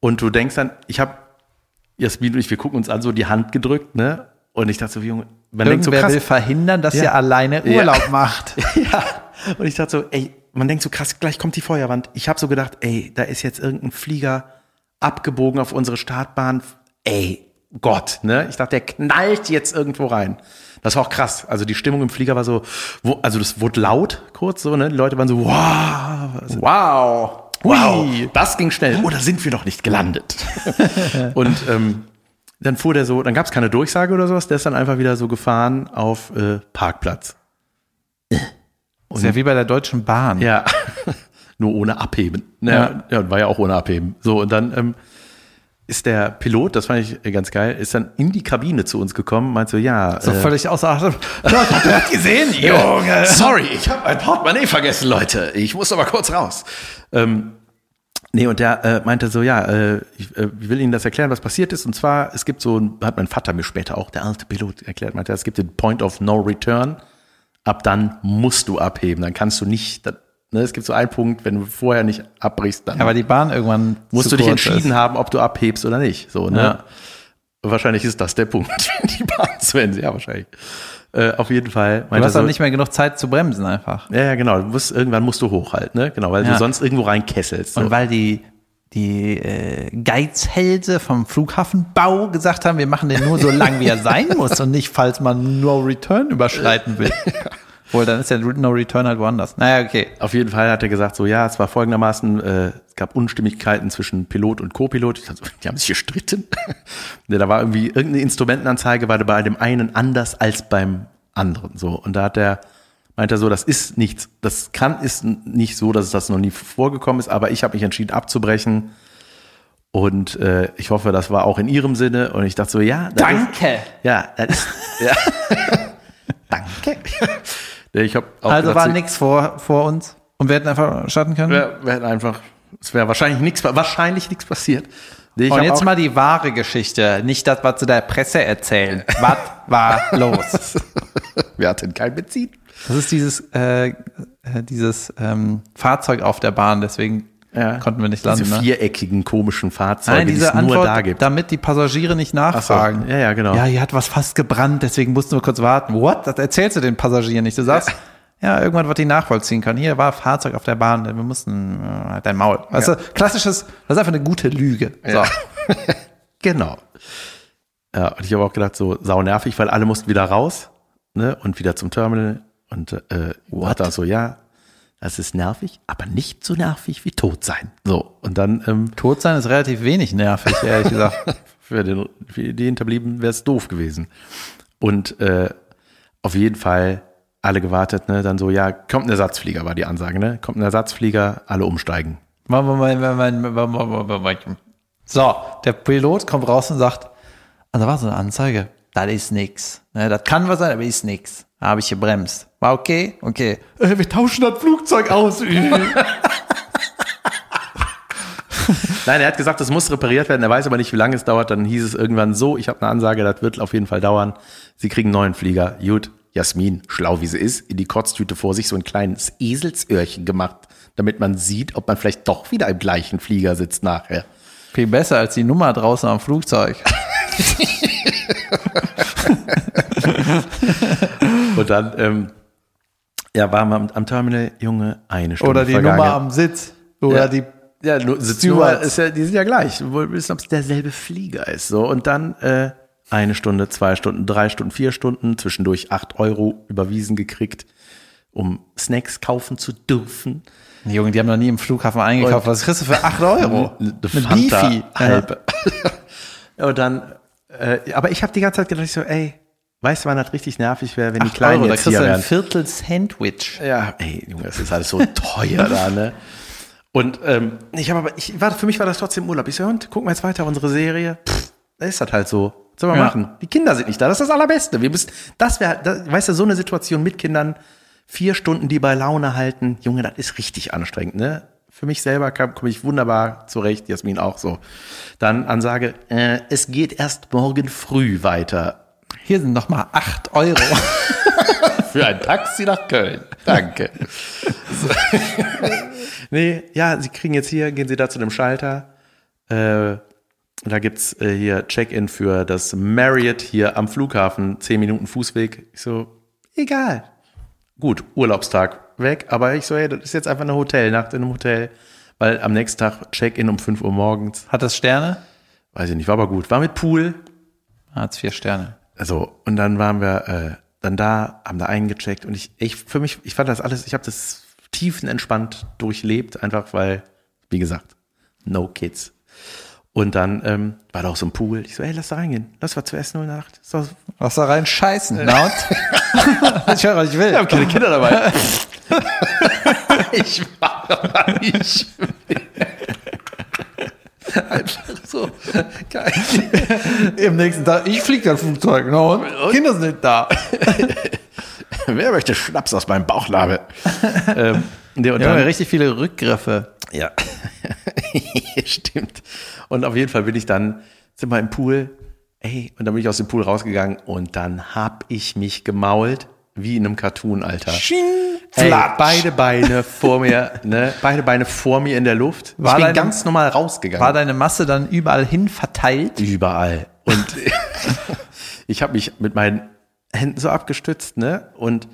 Speaker 1: Und du denkst dann, ich habe Jasmin und ich, wir gucken uns an, so die Hand gedrückt, ne? Und ich dachte so, Junge, man denkt so
Speaker 2: Irgendwer
Speaker 1: krass.
Speaker 2: will verhindern, dass
Speaker 1: Ja.
Speaker 2: ihr alleine
Speaker 1: Ja.
Speaker 2: Urlaub macht.
Speaker 1: ja. Und ich dachte so, ey, man denkt so krass, gleich kommt die Feuerwand. Ich habe so gedacht, ey, da ist jetzt irgendein Flieger abgebogen auf unsere Startbahn. Ey, Gott, ne? Ich dachte, der knallt jetzt irgendwo rein. Das war auch krass. Also die Stimmung im Flieger war so, wo, also das wurde laut kurz so, ne? Die Leute waren so, wow,
Speaker 2: Wow.
Speaker 1: wow, das ging schnell. Oder sind wir noch nicht gelandet? Und ähm, dann fuhr der so, dann gab es keine Durchsage oder sowas, der ist dann einfach wieder so gefahren auf äh, Parkplatz.
Speaker 2: Ist ja wie bei der Deutschen Bahn.
Speaker 1: Ja, nur ohne Abheben. Ja,
Speaker 2: Ja.
Speaker 1: ja. und war ja auch ohne Abheben. So, und dann ähm, ist der Pilot, das fand ich ganz geil, ist dann in die Kabine zu uns gekommen, meint so, ja,
Speaker 2: So
Speaker 1: äh,
Speaker 2: völlig außer Atem. Habt ihr das gesehen? Junge.
Speaker 1: sorry, ich habe mein Portemonnaie vergessen, Leute. Ich muss aber kurz raus. Ähm, nee, und der äh, meinte so, ja, äh, ich, äh, will Ihnen das erklären, was passiert ist. Und zwar, es gibt so, hat mein Vater mir später auch, der alte Pilot, erklärt, meinte, es gibt den Point of No Return. Ab dann musst du abheben. Dann kannst du nicht, dann, ne, es gibt so einen Punkt, wenn du vorher nicht abbrichst, dann
Speaker 2: Aber die Bahn irgendwann
Speaker 1: musst du dich entschieden
Speaker 2: ist.
Speaker 1: haben, ob du abhebst oder nicht. So, ne?
Speaker 2: Ja.
Speaker 1: Wahrscheinlich ist das der Punkt, wenn die Bahn zu Ende. Ja, wahrscheinlich. Äh, auf jeden Fall.
Speaker 2: Du hast dann
Speaker 1: so-
Speaker 2: nicht mehr genug Zeit zu bremsen einfach.
Speaker 1: ja, ja, genau. Du musst, irgendwann musst du hoch halt, ne? Genau, weil
Speaker 2: Ja.
Speaker 1: du sonst irgendwo reinkesselst. So.
Speaker 2: Und weil die die äh, Geizhälse vom Flughafenbau gesagt haben, wir machen den nur so lang, wie er sein muss und nicht, falls man No Return überschreiten will. Wohl, dann ist der No Return halt woanders. Naja, okay.
Speaker 1: Auf jeden Fall hat er gesagt, so ja, es war folgendermaßen, äh, es gab Unstimmigkeiten zwischen Pilot und Co-Pilot. Ich dachte, so, die haben sich gestritten. ja, da war irgendwie irgendeine Instrumentenanzeige, war bei dem einen anders als beim anderen. So und da hat er meint er so, das ist nichts, das kann ist nicht so, dass das noch nie vorgekommen ist, aber ich habe mich entschieden abzubrechen. Und äh, ich hoffe, das war auch in Ihrem Sinne. Und ich dachte so, ja,
Speaker 2: Danke.
Speaker 1: Ist, ja, ist, ja. Danke. Ich hab
Speaker 2: Also
Speaker 1: gedacht,
Speaker 2: war nichts vor, vor uns und wir hätten einfach starten können.
Speaker 1: Wir, wir hätten einfach, es wäre wahrscheinlich nichts, wahrscheinlich nichts passiert. Ich
Speaker 2: und jetzt mal die wahre Geschichte, nicht das, was sie der Presse erzählen. was war los?
Speaker 1: wir hatten kein Benzin.
Speaker 2: Das ist dieses, äh, äh, dieses ähm, Fahrzeug auf der Bahn, deswegen konnten wir nicht landen.
Speaker 1: Diese
Speaker 2: Ne?
Speaker 1: viereckigen, komischen Fahrzeuge,
Speaker 2: Nein,
Speaker 1: die es
Speaker 2: diese
Speaker 1: nur
Speaker 2: Antwort,
Speaker 1: da gibt.
Speaker 2: damit die Passagiere nicht nachfragen.
Speaker 1: Ja, ja, genau.
Speaker 2: Ja, hier hat was fast gebrannt, deswegen mussten wir kurz warten. What? Das erzählst du den Passagieren nicht. Du sagst, ja, irgendwann wird die nachvollziehen können. Hier war Fahrzeug auf der Bahn, wir mussten, äh, halt dein Maul. Weißt du, klassisches, das ist einfach eine gute Lüge. So.
Speaker 1: Ja. genau. Ja, und ich habe auch gedacht, so sau nervig, weil alle mussten wieder raus ne, und wieder zum Terminal. Und äh, hat da so, ja, das ist nervig, aber nicht so nervig wie tot sein. So, und dann ähm,
Speaker 2: Tot sein ist relativ wenig nervig, ehrlich gesagt.
Speaker 1: für, den, für die Hinterbliebenen wäre es doof gewesen. Und äh, auf jeden Fall alle gewartet, ne? Dann so, ja, kommt ein Ersatzflieger, war die Ansage, ne? Kommt ein Ersatzflieger, alle umsteigen.
Speaker 2: So, der Pilot kommt raus und sagt, also war so eine Anzeige, das ist nix. Ne, das kann was sein, aber ist nix. Da habe ich gebremst. War okay? Okay. Äh, wir tauschen das Flugzeug aus.
Speaker 1: Nein, er hat gesagt, das muss repariert werden. Er weiß aber nicht, wie lange es dauert. Dann hieß es irgendwann so, ich habe eine Ansage, das wird auf jeden Fall dauern. Sie kriegen einen neuen Flieger. Gut, Jasmin, schlau wie sie ist, in die Kotztüte vor sich so ein kleines Eselsöhrchen gemacht, damit man sieht, ob man vielleicht doch wieder im gleichen Flieger sitzt nachher.
Speaker 2: Viel besser als die Nummer draußen am Flugzeug.
Speaker 1: Und dann, ähm, ja, waren wir am, am Terminal, Junge, eine Stunde
Speaker 2: Oder die
Speaker 1: vergangen.
Speaker 2: Nummer am Sitz. Oder
Speaker 1: ja,
Speaker 2: die
Speaker 1: ja,
Speaker 2: Stewards.
Speaker 1: ist ja, die sind ja gleich. Wir wissen, ob es derselbe Flieger ist. So und dann äh, eine Stunde, zwei Stunden, drei Stunden, vier Stunden, zwischendurch acht Euro überwiesen gekriegt, um Snacks kaufen zu dürfen.
Speaker 2: Die Junge, die haben noch nie im Flughafen eingekauft. Was kriegst du für 8 Euro?
Speaker 1: Eine Fanta
Speaker 2: Beefy.
Speaker 1: halb. Und dann, äh, aber ich habe die ganze Zeit gedacht, ich so, ey, weißt du, wann das richtig nervig wäre, wenn die
Speaker 2: 8
Speaker 1: Kleinen
Speaker 2: Euro, da
Speaker 1: jetzt
Speaker 2: kriegst
Speaker 1: hier
Speaker 2: du ein
Speaker 1: wären.
Speaker 2: Viertel Sandwich.
Speaker 1: Ja, ey, Junge, das ist alles so teuer da, ne? Und ähm, ich habe aber, ich war, für mich war das trotzdem Urlaub. Ich so, und gucken wir jetzt weiter unsere Serie. Pff, da ist das halt so. Was soll man
Speaker 2: Ja.
Speaker 1: machen? Die Kinder sind nicht da. Das ist das Allerbeste. Wir müssen, das wäre, weißt du, so eine Situation mit Kindern, vier Stunden die bei Laune halten. Junge, das ist richtig anstrengend, ne? Für mich selber kam- komme ich wunderbar zurecht, Jasmin auch so. Dann Ansage, äh, es geht erst morgen früh weiter.
Speaker 2: Hier sind noch mal 8 Euro.
Speaker 1: Für ein Taxi nach Köln. Danke. So. nee, ja, Sie kriegen jetzt hier, gehen Sie da zu dem Schalter. Äh, da gibt's äh, hier Check-in für das Marriott hier am Flughafen, 10 Minuten Fußweg. Ich so, egal. Gut, Urlaubstag weg, aber ich so, hey, das ist jetzt einfach eine Hotelnacht in einem Hotel, weil am nächsten Tag Check-in um 5 Uhr morgens.
Speaker 2: Hat das Sterne?
Speaker 1: Weiß ich nicht, war aber gut. War mit Pool,
Speaker 2: Hat vier Sterne.
Speaker 1: also, und dann waren wir äh, dann da, haben da eingecheckt und ich, ich für mich, ich fand das alles, ich habe das tiefenentspannt durchlebt, einfach weil, wie gesagt, no kids. Und dann ähm, war da auch so ein Pool. Ich so, ey, lass da reingehen. Lass was zu essen holen in der Nacht. Ist doch,
Speaker 2: Was da rein scheißen? Und? ich höre, was ich will.
Speaker 1: wir haben keine Kinder dabei. ich mal nicht. Einfach so. Geil.
Speaker 2: Im nächsten Tag, ich fliege das Flugzeug. Na und? Kinder sind nicht da.
Speaker 1: Wer möchte Schnaps aus meinem Bauchnabel? ähm, nee, und
Speaker 2: ja
Speaker 1: dann,
Speaker 2: richtig viele Rückgriffe.
Speaker 1: Ja, stimmt. Und auf jeden Fall bin ich dann, sind wir im Pool, ey, und dann bin ich aus dem Pool rausgegangen und dann hab ich mich gemault, wie in einem Cartoon, Alter. Ey,
Speaker 2: Flatsch.
Speaker 1: beide Beine vor mir, ne, beide Beine vor mir in der Luft.
Speaker 2: War
Speaker 1: ich bin
Speaker 2: deine-
Speaker 1: ganz normal rausgegangen.
Speaker 2: War deine Masse dann überall hin verteilt?
Speaker 1: Überall. Und ich habe mich mit meinen Händen so abgestützt, ne? Und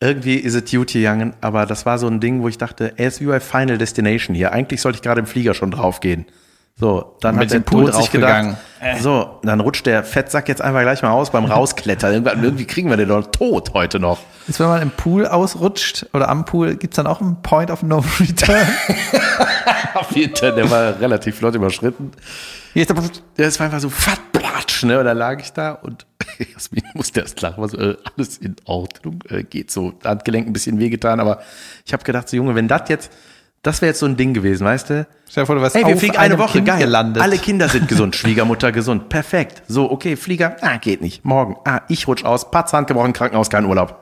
Speaker 1: irgendwie ist es gut gegangen, aber das war so ein Ding, wo ich dachte, er ist wie bei Final Destination hier. Eigentlich sollte ich gerade im Flieger schon draufgehen. So, dann
Speaker 2: Mit
Speaker 1: hat der
Speaker 2: Pool
Speaker 1: Tod sich gedacht,
Speaker 2: draufgegangen.
Speaker 1: so, dann rutscht der Fettsack jetzt einfach gleich mal aus beim Rausklettern. Irgendwann- Irgendwie kriegen wir den doch tot heute noch.
Speaker 2: Ist, wenn man im Pool ausrutscht oder am Pool, gibt's dann auch einen Point of No Return?
Speaker 1: Auf jeden Fall, der war relativ flott überschritten.
Speaker 2: Hier ist der
Speaker 1: Ja, es war einfach so fatplatsch, ne? Und da lag ich da und Jasmin musste erst lachen, war so, äh, alles in Ordnung, äh, geht so. Handgelenk ein bisschen wehgetan, aber ich habe gedacht, so Junge, wenn das jetzt, das wäre jetzt so ein Ding gewesen, weißt du?
Speaker 2: Stell dir vor, du wärst
Speaker 1: Ey, wir fliegen eine Woche,
Speaker 2: Kind
Speaker 1: geil.
Speaker 2: gelandet.
Speaker 1: Alle Kinder sind gesund, Schwiegermutter gesund, perfekt. So, okay, Flieger, ah, geht nicht. Morgen, ah, ich rutsch aus, Patz, Hand gebrochen, Krankenhaus, kein Urlaub.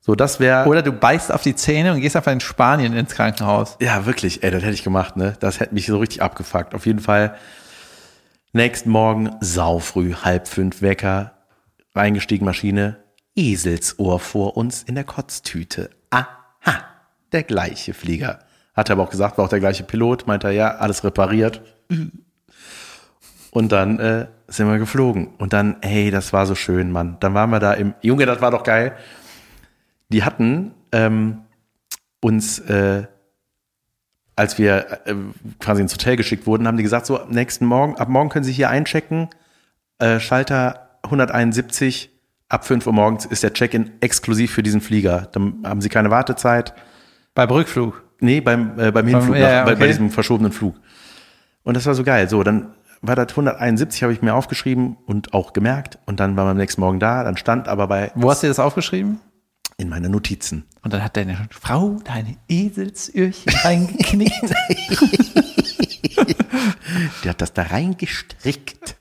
Speaker 1: So, das wäre,
Speaker 2: Oder du beißt auf die Zähne und gehst einfach in Spanien ins Krankenhaus.
Speaker 1: ja, wirklich, ey, das hätte ich gemacht, ne? Das hätte mich so richtig abgefuckt. Auf jeden Fall, nächsten Morgen, saufrüh, halb fünf Wecker, reingestiegen, Maschine, Eselsohr vor uns in der Kotztüte. Aha, der gleiche Flieger. Hat er aber auch gesagt, war auch der gleiche Pilot, meinte er, ja, alles repariert. Und dann äh, sind wir geflogen. Und dann, hey, das war so schön, Mann. Dann waren wir da im, Junge, das war doch geil. Die hatten ähm, uns, äh, als wir äh, quasi ins Hotel geschickt wurden, haben die gesagt, so, nächsten Morgen, ab morgen können Sie hier einchecken. Äh, Schalter 171, ab 5 Uhr morgens ist der Check-in exklusiv für diesen Flieger. Dann haben Sie keine Wartezeit.
Speaker 2: Bei Rückflug.
Speaker 1: Nee, beim, äh, beim Hinflug,
Speaker 2: ja, ja,
Speaker 1: noch, bei, bei
Speaker 2: okay.
Speaker 1: diesem verschobenen Flug. Und das war so geil. So, dann war das 171, habe ich mir aufgeschrieben und auch gemerkt. Und dann war man am nächsten Morgen da. Dann stand aber bei
Speaker 2: Wo hast du das aufgeschrieben?
Speaker 1: in meine Notizen.
Speaker 2: Und dann hat deine Frau deine Eselsöhrchen reingeknickt.
Speaker 1: Die hat das da reingestrickt.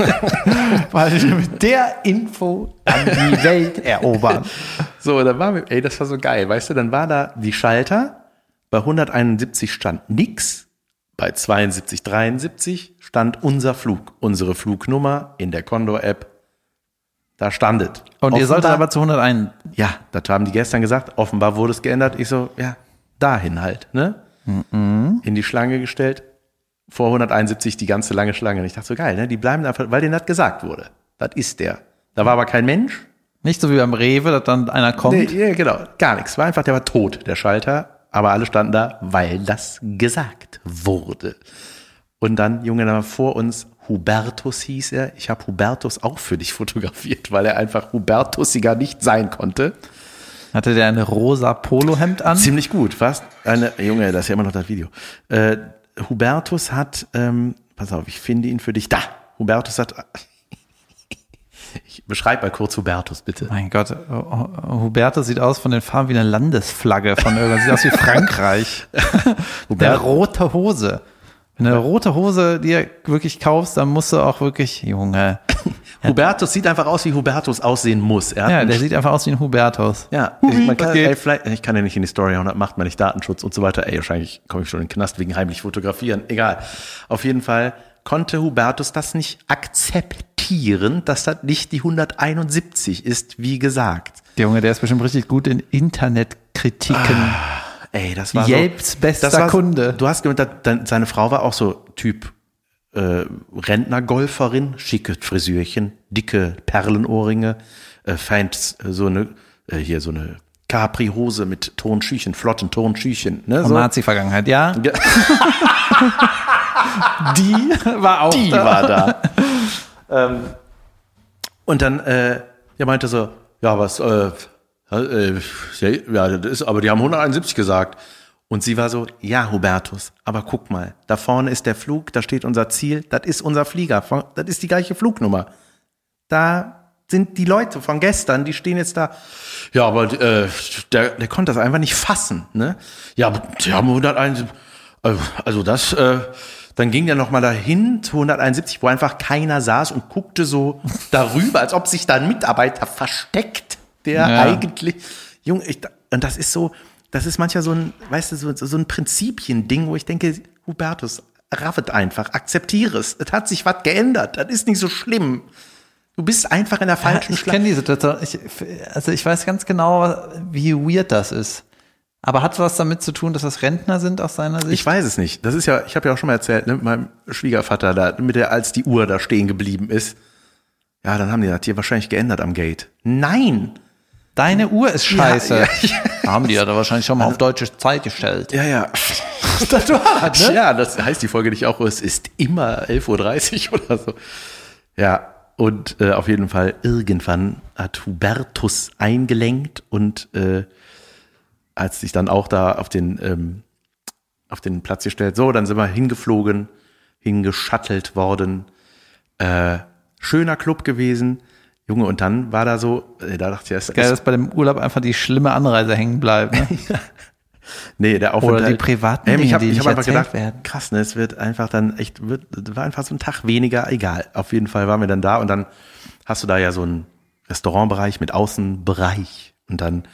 Speaker 2: weil wir mit der Info an die Welt erobern.
Speaker 1: So, dann war mir, ey, das war so geil, weißt du, dann war da die Schalter, bei 171 stand nix, bei 72, 73 stand unser Flug, unsere Flugnummer in der Condor-App, da standet.
Speaker 2: Und ihr solltet aber zu 101.
Speaker 1: Ja, das haben die gestern gesagt, offenbar wurde es geändert. Ich so, ja, dahin halt, ne? In die Schlange gestellt, vor 171 die ganze lange Schlange. Und ich dachte so, geil, ne? Die bleiben einfach, weil denen das gesagt wurde. Das ist der. Da war aber kein Mensch,
Speaker 2: Nicht so wie beim Rewe, dass dann einer kommt.
Speaker 1: Nee, ja, genau, gar nichts. War einfach, der war tot, der Schalter. Aber alle standen da, weil das gesagt wurde. Und dann, Junge, da war vor uns Hubertus hieß er. Ich habe Hubertus auch für dich fotografiert, weil er einfach Hubertusiger nicht sein konnte.
Speaker 2: Hatte der eine rosa Polohemd an?
Speaker 1: Ziemlich gut, fast. Eine, Junge, das ist ja immer noch das Video. Äh, Hubertus hat, ähm, pass auf, ich finde ihn für dich. Da, Hubertus hat, ich beschreib mal kurz Hubertus, bitte.
Speaker 2: Mein Gott, Hubertus sieht aus von den Farben wie eine Landesflagge von irgendwas. Sieht aus wie Frankreich. Der rote Hose. Wenn du eine rote Hose dir wirklich kaufst, dann musst du auch wirklich, Junge.
Speaker 1: Hubertus sieht einfach aus, wie Hubertus aussehen muss. Er
Speaker 2: Ja, der sieht einfach aus wie ein Hubertus.
Speaker 1: Ja,
Speaker 2: Hubi,
Speaker 1: ich, man kann, ey, vielleicht, ich kann ja nicht in die Story hauen, das macht man nicht Datenschutz und so weiter. Ey, wahrscheinlich komme ich schon in den Knast wegen heimlich fotografieren. Egal. Auf jeden Fall konnte Hubertus das nicht akzeptieren, dass das nicht die 171 ist, wie gesagt.
Speaker 2: Der Junge, der ist bestimmt richtig gut in Internetkritiken.
Speaker 1: Ey, das war
Speaker 2: Yelps
Speaker 1: so,
Speaker 2: bester
Speaker 1: das war,
Speaker 2: Kunde.
Speaker 1: Du hast dann- seine Frau war auch so Typ äh, Rentnergolferin, schicke Frisürchen, dicke Perlenohrringe, äh, feint äh, so eine äh, hier so eine Capri-Hose mit Tonschüchen, flotten Tonschüchen. Ne, so.
Speaker 2: Nazi-Vergangenheit, ja.
Speaker 1: Ja,
Speaker 2: Die war auch
Speaker 1: die
Speaker 2: da.
Speaker 1: war da. ähm, und dann, äh, er meinte so, ja, was, äh, äh, ja, das ist, aber die haben 171 gesagt. Und sie war so, ja, Hubertus, aber guck mal, da vorne ist der Flug, da steht unser Ziel, das ist unser Flieger, das ist die gleiche Flugnummer. Da sind die Leute von gestern, die stehen jetzt da. Ja, aber äh, der, der konnte das einfach nicht fassen. Ne? Ja, aber die haben 171, äh, also das, äh, dann ging der nochmal dahin zu 171, wo einfach keiner saß und guckte so darüber, als ob sich da ein Mitarbeiter versteckt, der
Speaker 2: Ja.
Speaker 1: eigentlich, Junge, ich, und das ist so, das ist manchmal so ein, weißt du, so, so ein Prinzipien-Ding, wo ich denke, Hubertus, raffet einfach, akzeptiere es. Es hat sich was geändert, das ist nicht so schlimm. Du bist einfach in der falschen
Speaker 2: ich
Speaker 1: Schlange.
Speaker 2: kenne die Situation. Ich, also ich weiß ganz genau, wie weird das ist. Aber hat was damit zu tun, dass das Rentner sind aus seiner Sicht?
Speaker 1: Ich weiß es nicht. Das ist ja, ich habe ja auch schon mal erzählt, ne, mit meinem Schwiegervater da, mit der, als die Uhr da stehen geblieben ist. Ja, dann haben die das hier wahrscheinlich geändert am Gate. Nein!
Speaker 2: Deine Uhr ist scheiße.
Speaker 1: Ja,
Speaker 2: Haben die ja da wahrscheinlich schon mal auf deutsche Zeit gestellt.
Speaker 1: Ja, ja.
Speaker 2: Das war das,
Speaker 1: Ja, das heißt die Folge nicht auch, es ist immer 11.30 Uhr oder so. Ja, und äh, auf jeden Fall irgendwann hat Hubertus eingelenkt und äh, als sich dann auch da auf den, ähm, auf den Platz gestellt, so, dann sind wir hingeflogen, hingeschattelt worden. Äh, schöner Club gewesen. Junge, und dann war da so, äh, da dachte ich, es
Speaker 2: Geil, dass bei dem Urlaub einfach die schlimme Anreise hängen bleibt. Ne?
Speaker 1: Nee, der Aufenthalt.
Speaker 2: die privaten
Speaker 1: Ähm, ich
Speaker 2: Dinge,
Speaker 1: habe
Speaker 2: die
Speaker 1: ich hab einfach gedacht,
Speaker 2: werden.
Speaker 1: krass, ne, es wird einfach dann echt, wird, war einfach so ein Tag weniger, egal. Auf jeden Fall waren wir dann da und dann hast du da ja so einen Restaurantbereich mit Außenbereich und dann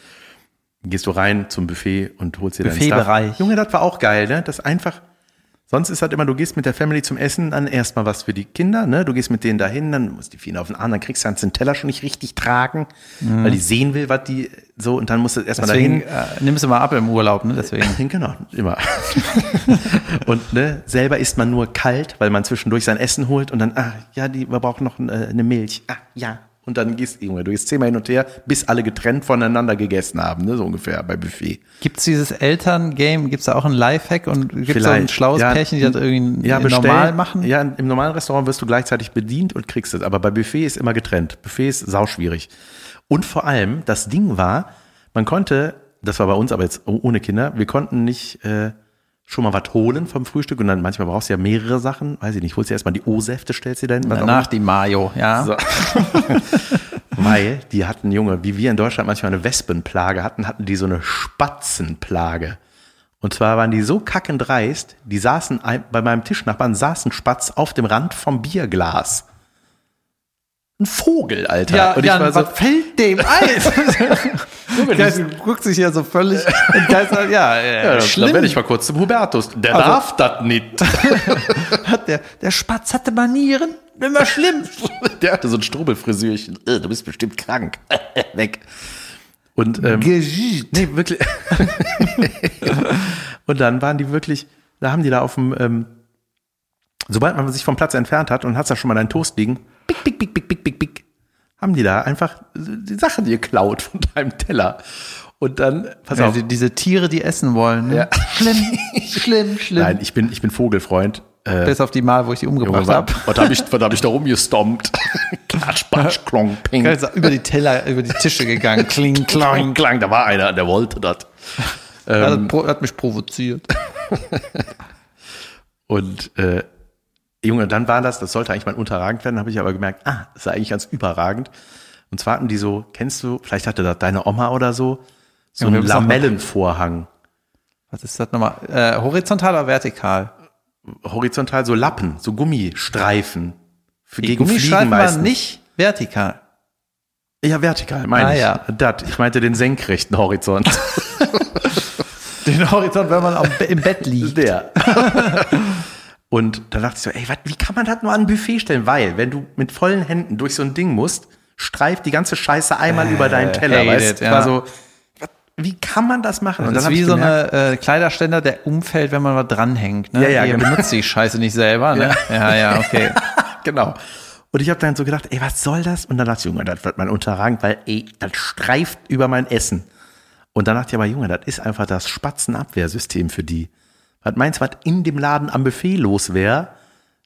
Speaker 1: gehst du rein zum Buffet und holst dir dein
Speaker 2: Buffetbereich.
Speaker 1: Stuff. Junge, das war auch geil, ne? Das einfach, sonst ist halt immer, du gehst mit der Family zum Essen, dann erstmal was für die Kinder, ne? Du gehst mit denen dahin, dann musst die vielen auf den Arm, dann kriegst du dann den Teller schon nicht richtig tragen, weil die sehen will, was die so und dann musst du erstmal dahin.
Speaker 2: Mhm. Deswegen äh, nimmst du mal ab im Urlaub, ne? Deswegen.
Speaker 1: Genau, immer. und ne, selber isst man nur kalt, weil man zwischendurch sein Essen holt und dann, ah, ja, die, wir brauchen noch eine, eine Milch. Ah, ja. Und dann gehst du gehst zehnmal hin und her, bis alle getrennt voneinander gegessen haben, ne, so ungefähr bei Buffet.
Speaker 2: Gibt's dieses Elterngame, gibt's da auch ein Lifehack und gibt's da ein schlaues
Speaker 1: Ja,
Speaker 2: Pärchen, die das irgendwie
Speaker 1: Ja, bestell,
Speaker 2: normal machen?
Speaker 1: Ja, im normalen Restaurant wirst du gleichzeitig bedient und kriegst es. Aber bei Buffet ist immer getrennt. Buffet ist sauschwierig. Und vor allem, das Ding war, man konnte, das war bei uns aber jetzt ohne Kinder, wir konnten nicht äh, schon mal was holen vom Frühstück und dann manchmal brauchst du ja mehrere Sachen. Weiß ich nicht, holst dir erstmal die O-Säfte, stellst dir auch
Speaker 2: Danach die Mayo, ja.
Speaker 1: so. Weil die hatten, Junge, wie wir in Deutschland manchmal eine Wespenplage hatten, hatten die so eine Spatzenplage. Und zwar waren die so kackendreist, die saßen, bei meinem Tischnachbarn saßen Spatz auf dem Rand vom Bierglas. Ein Vogel, Alter.
Speaker 2: Ja,
Speaker 1: und ich
Speaker 2: Jan,
Speaker 1: war so,
Speaker 2: was fällt dem ein? Geist, du guckst dich ja so völlig entgeistert. Ja,
Speaker 1: ja,
Speaker 2: ja,
Speaker 1: dann
Speaker 2: schlimm.
Speaker 1: werde ich mal kurz zum Hubertus. Der
Speaker 2: Also-
Speaker 1: darf das nicht.
Speaker 2: Hat der, der Spatz hatte Manieren. Immer schlimm.
Speaker 1: Der hatte so ein Strubelfrisürchen. Äh, Du bist bestimmt krank. Weg. Und ähm,
Speaker 2: Geschicht.
Speaker 1: Nee, wirklich. und dann waren die wirklich, da haben die da auf dem, ähm, sobald man sich vom Platz entfernt hat und hat da schon mal deinen Toast liegen, pick, pick, pick, pick, pick, pick, pick, haben die da einfach die Sachen geklaut von deinem Teller. Und dann, pass
Speaker 2: Ja,
Speaker 1: auf,
Speaker 2: die, diese Tiere, die essen wollen. Ne?
Speaker 1: Ja.
Speaker 2: Schlimm, schlimm, schlimm.
Speaker 1: nein, ich bin, ich bin Vogelfreund. Äh,
Speaker 2: Bis auf die Mal, wo ich die umgebracht habe.
Speaker 1: was habe ich, was hab ich da rumgestompt? Klatsch, patsch, klong, ping.
Speaker 2: Über die Teller, über die Tische gegangen. Kling, klang.
Speaker 1: Klang, da war einer, der wollte das.
Speaker 2: Er hat, pro- hat mich provoziert.
Speaker 1: Und äh, Junge, dann war das, das sollte eigentlich mal unterragend werden, habe ich aber gemerkt, ah, das ist eigentlich ganz überragend. Und zwar hatten die so, kennst du, vielleicht hatte das deine Oma oder so, so
Speaker 2: Junge,
Speaker 1: einen. Lamellenvorhang.
Speaker 2: Was ist das nochmal? Äh, horizontal oder vertikal?
Speaker 1: Horizontal so Lappen, so Gummistreifen. Für
Speaker 2: Die
Speaker 1: gegen Fliegen
Speaker 2: Gummistreifen waren
Speaker 1: meistens.
Speaker 2: nicht vertikal.
Speaker 1: Ja, vertikal, meine
Speaker 2: Ah,
Speaker 1: ich.
Speaker 2: ja.
Speaker 1: Das, ich meinte den senkrechten Horizont.
Speaker 2: Den Horizont, wenn man am im Bett liegt.
Speaker 1: Der. Und da dachte ich so, ey, wat, wie kann man das nur an ein Buffet stellen? Weil, wenn du mit vollen Händen durch so ein Ding musst, streift die ganze Scheiße einmal über deinen Teller, weißt du?
Speaker 2: ja.
Speaker 1: War so, wat, wie kann man das machen?
Speaker 2: Das ist
Speaker 1: hab
Speaker 2: wie
Speaker 1: ich
Speaker 2: so
Speaker 1: gemerkt,
Speaker 2: eine äh, Kleiderständer, der umfällt, wenn man was dranhängt. Ne?
Speaker 1: Ja, ja,
Speaker 2: Ihr
Speaker 1: genau.
Speaker 2: benutzt die Scheiße nicht selber. Ne? Ja, ja, okay.
Speaker 1: genau. Und ich habe dann so gedacht, ey, was soll das? Und dann dachte ich, Junge, das wird man unterragend, weil, ey, das streift über mein Essen. Und dann dachte ich aber, Junge, das ist einfach das Spatzenabwehrsystem für die. Was meinst du, was in dem Laden am Buffet los wäre,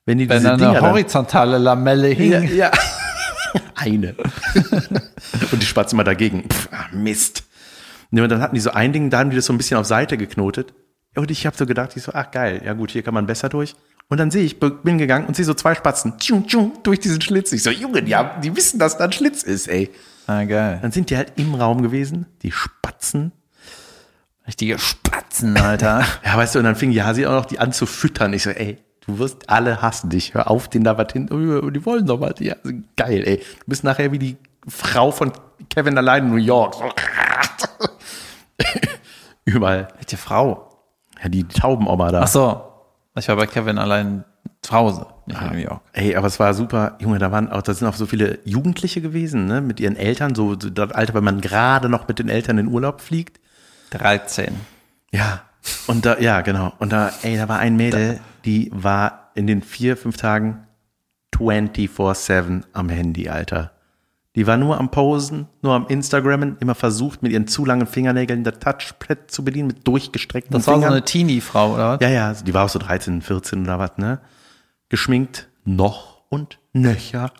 Speaker 1: wenn die
Speaker 2: Wenn
Speaker 1: diese Dinger
Speaker 2: eine
Speaker 1: dann-
Speaker 2: horizontale Lamelle hing.
Speaker 1: Ja, ja. Eine. und die Spatzen mal dagegen. Pff, ah, Mist. Nee, und dann hatten die so ein Ding, da haben die das so ein bisschen auf Seite geknotet. Und ich habe so gedacht, ich so, ach geil, ja gut, hier kann man besser durch. Und dann sehe ich, bin gegangen und sehe so zwei Spatzen tschung, tschung, durch diesen Schlitz. Ich so, Junge, die, haben, die wissen, dass da ein Schlitz ist, ey.
Speaker 2: Ah, geil.
Speaker 1: Dann sind die halt im Raum gewesen, die Spatzen.
Speaker 2: Richtige Spatzen, Alter.
Speaker 1: Ja, weißt du, und dann fing Yasi auch noch die an zu füttern. Ich so, ey, du wirst alle hassen dich. Hör auf, den da was hin. Oh, die wollen doch mal. Ja, geil, ey. Du bist nachher wie die Frau von Kevin allein in New York. So. Überall.
Speaker 2: Welche Frau?
Speaker 1: Ja, die Taubenoma da.
Speaker 2: Ach so. Ich war bei Kevin allein zu Hause, nicht in New York.
Speaker 1: Ey, aber es war super, Junge, da waren auch, da sind auch so viele Jugendliche gewesen, ne, mit ihren Eltern, so, so das Alter, wenn man gerade noch mit den Eltern in Urlaub fliegt.
Speaker 2: 13.
Speaker 1: Ja. Und da, ja, genau. Und da, ey, da war ein Mädel, die war in den vier, fünf Tagen 24-7 am Handy, Alter. Die war nur am Posen, nur am Instagrammen, immer versucht, mit ihren zu langen Fingernägeln das Touchpad zu bedienen, mit durchgestreckten
Speaker 2: Das war so
Speaker 1: Fingern.
Speaker 2: eine Teenie-Frau, oder was?
Speaker 1: Ja, ja, die war auch so 13, 14 oder was, ne? Geschminkt, noch und nöcher.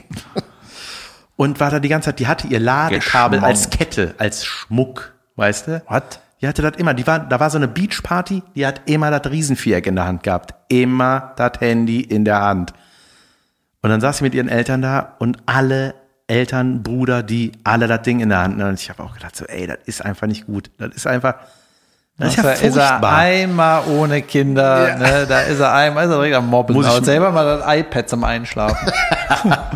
Speaker 1: und war da die ganze Zeit, die hatte ihr Ladekabel
Speaker 2: Geschmonkt.
Speaker 1: als Kette, als Schmuck, weißt du?
Speaker 2: Was?
Speaker 1: Die hatte das immer, die war, da war so eine Beachparty, die hat immer das Riesenviereck in der Hand gehabt. Immer das Handy in der Hand. Und dann saß sie mit ihren Eltern da und alle Eltern, Bruder, die alle das Ding in der Hand. Und ich habe auch gedacht, so, ey, das ist einfach nicht gut. Das ist einfach, das ist ja
Speaker 2: Da ist er einmal ohne Kinder,
Speaker 1: Ja.
Speaker 2: ne? da ist er einmal, ist er direkt am Mobben.
Speaker 1: Muss ich-
Speaker 2: selber mal das iPad zum Einschlafen. ja,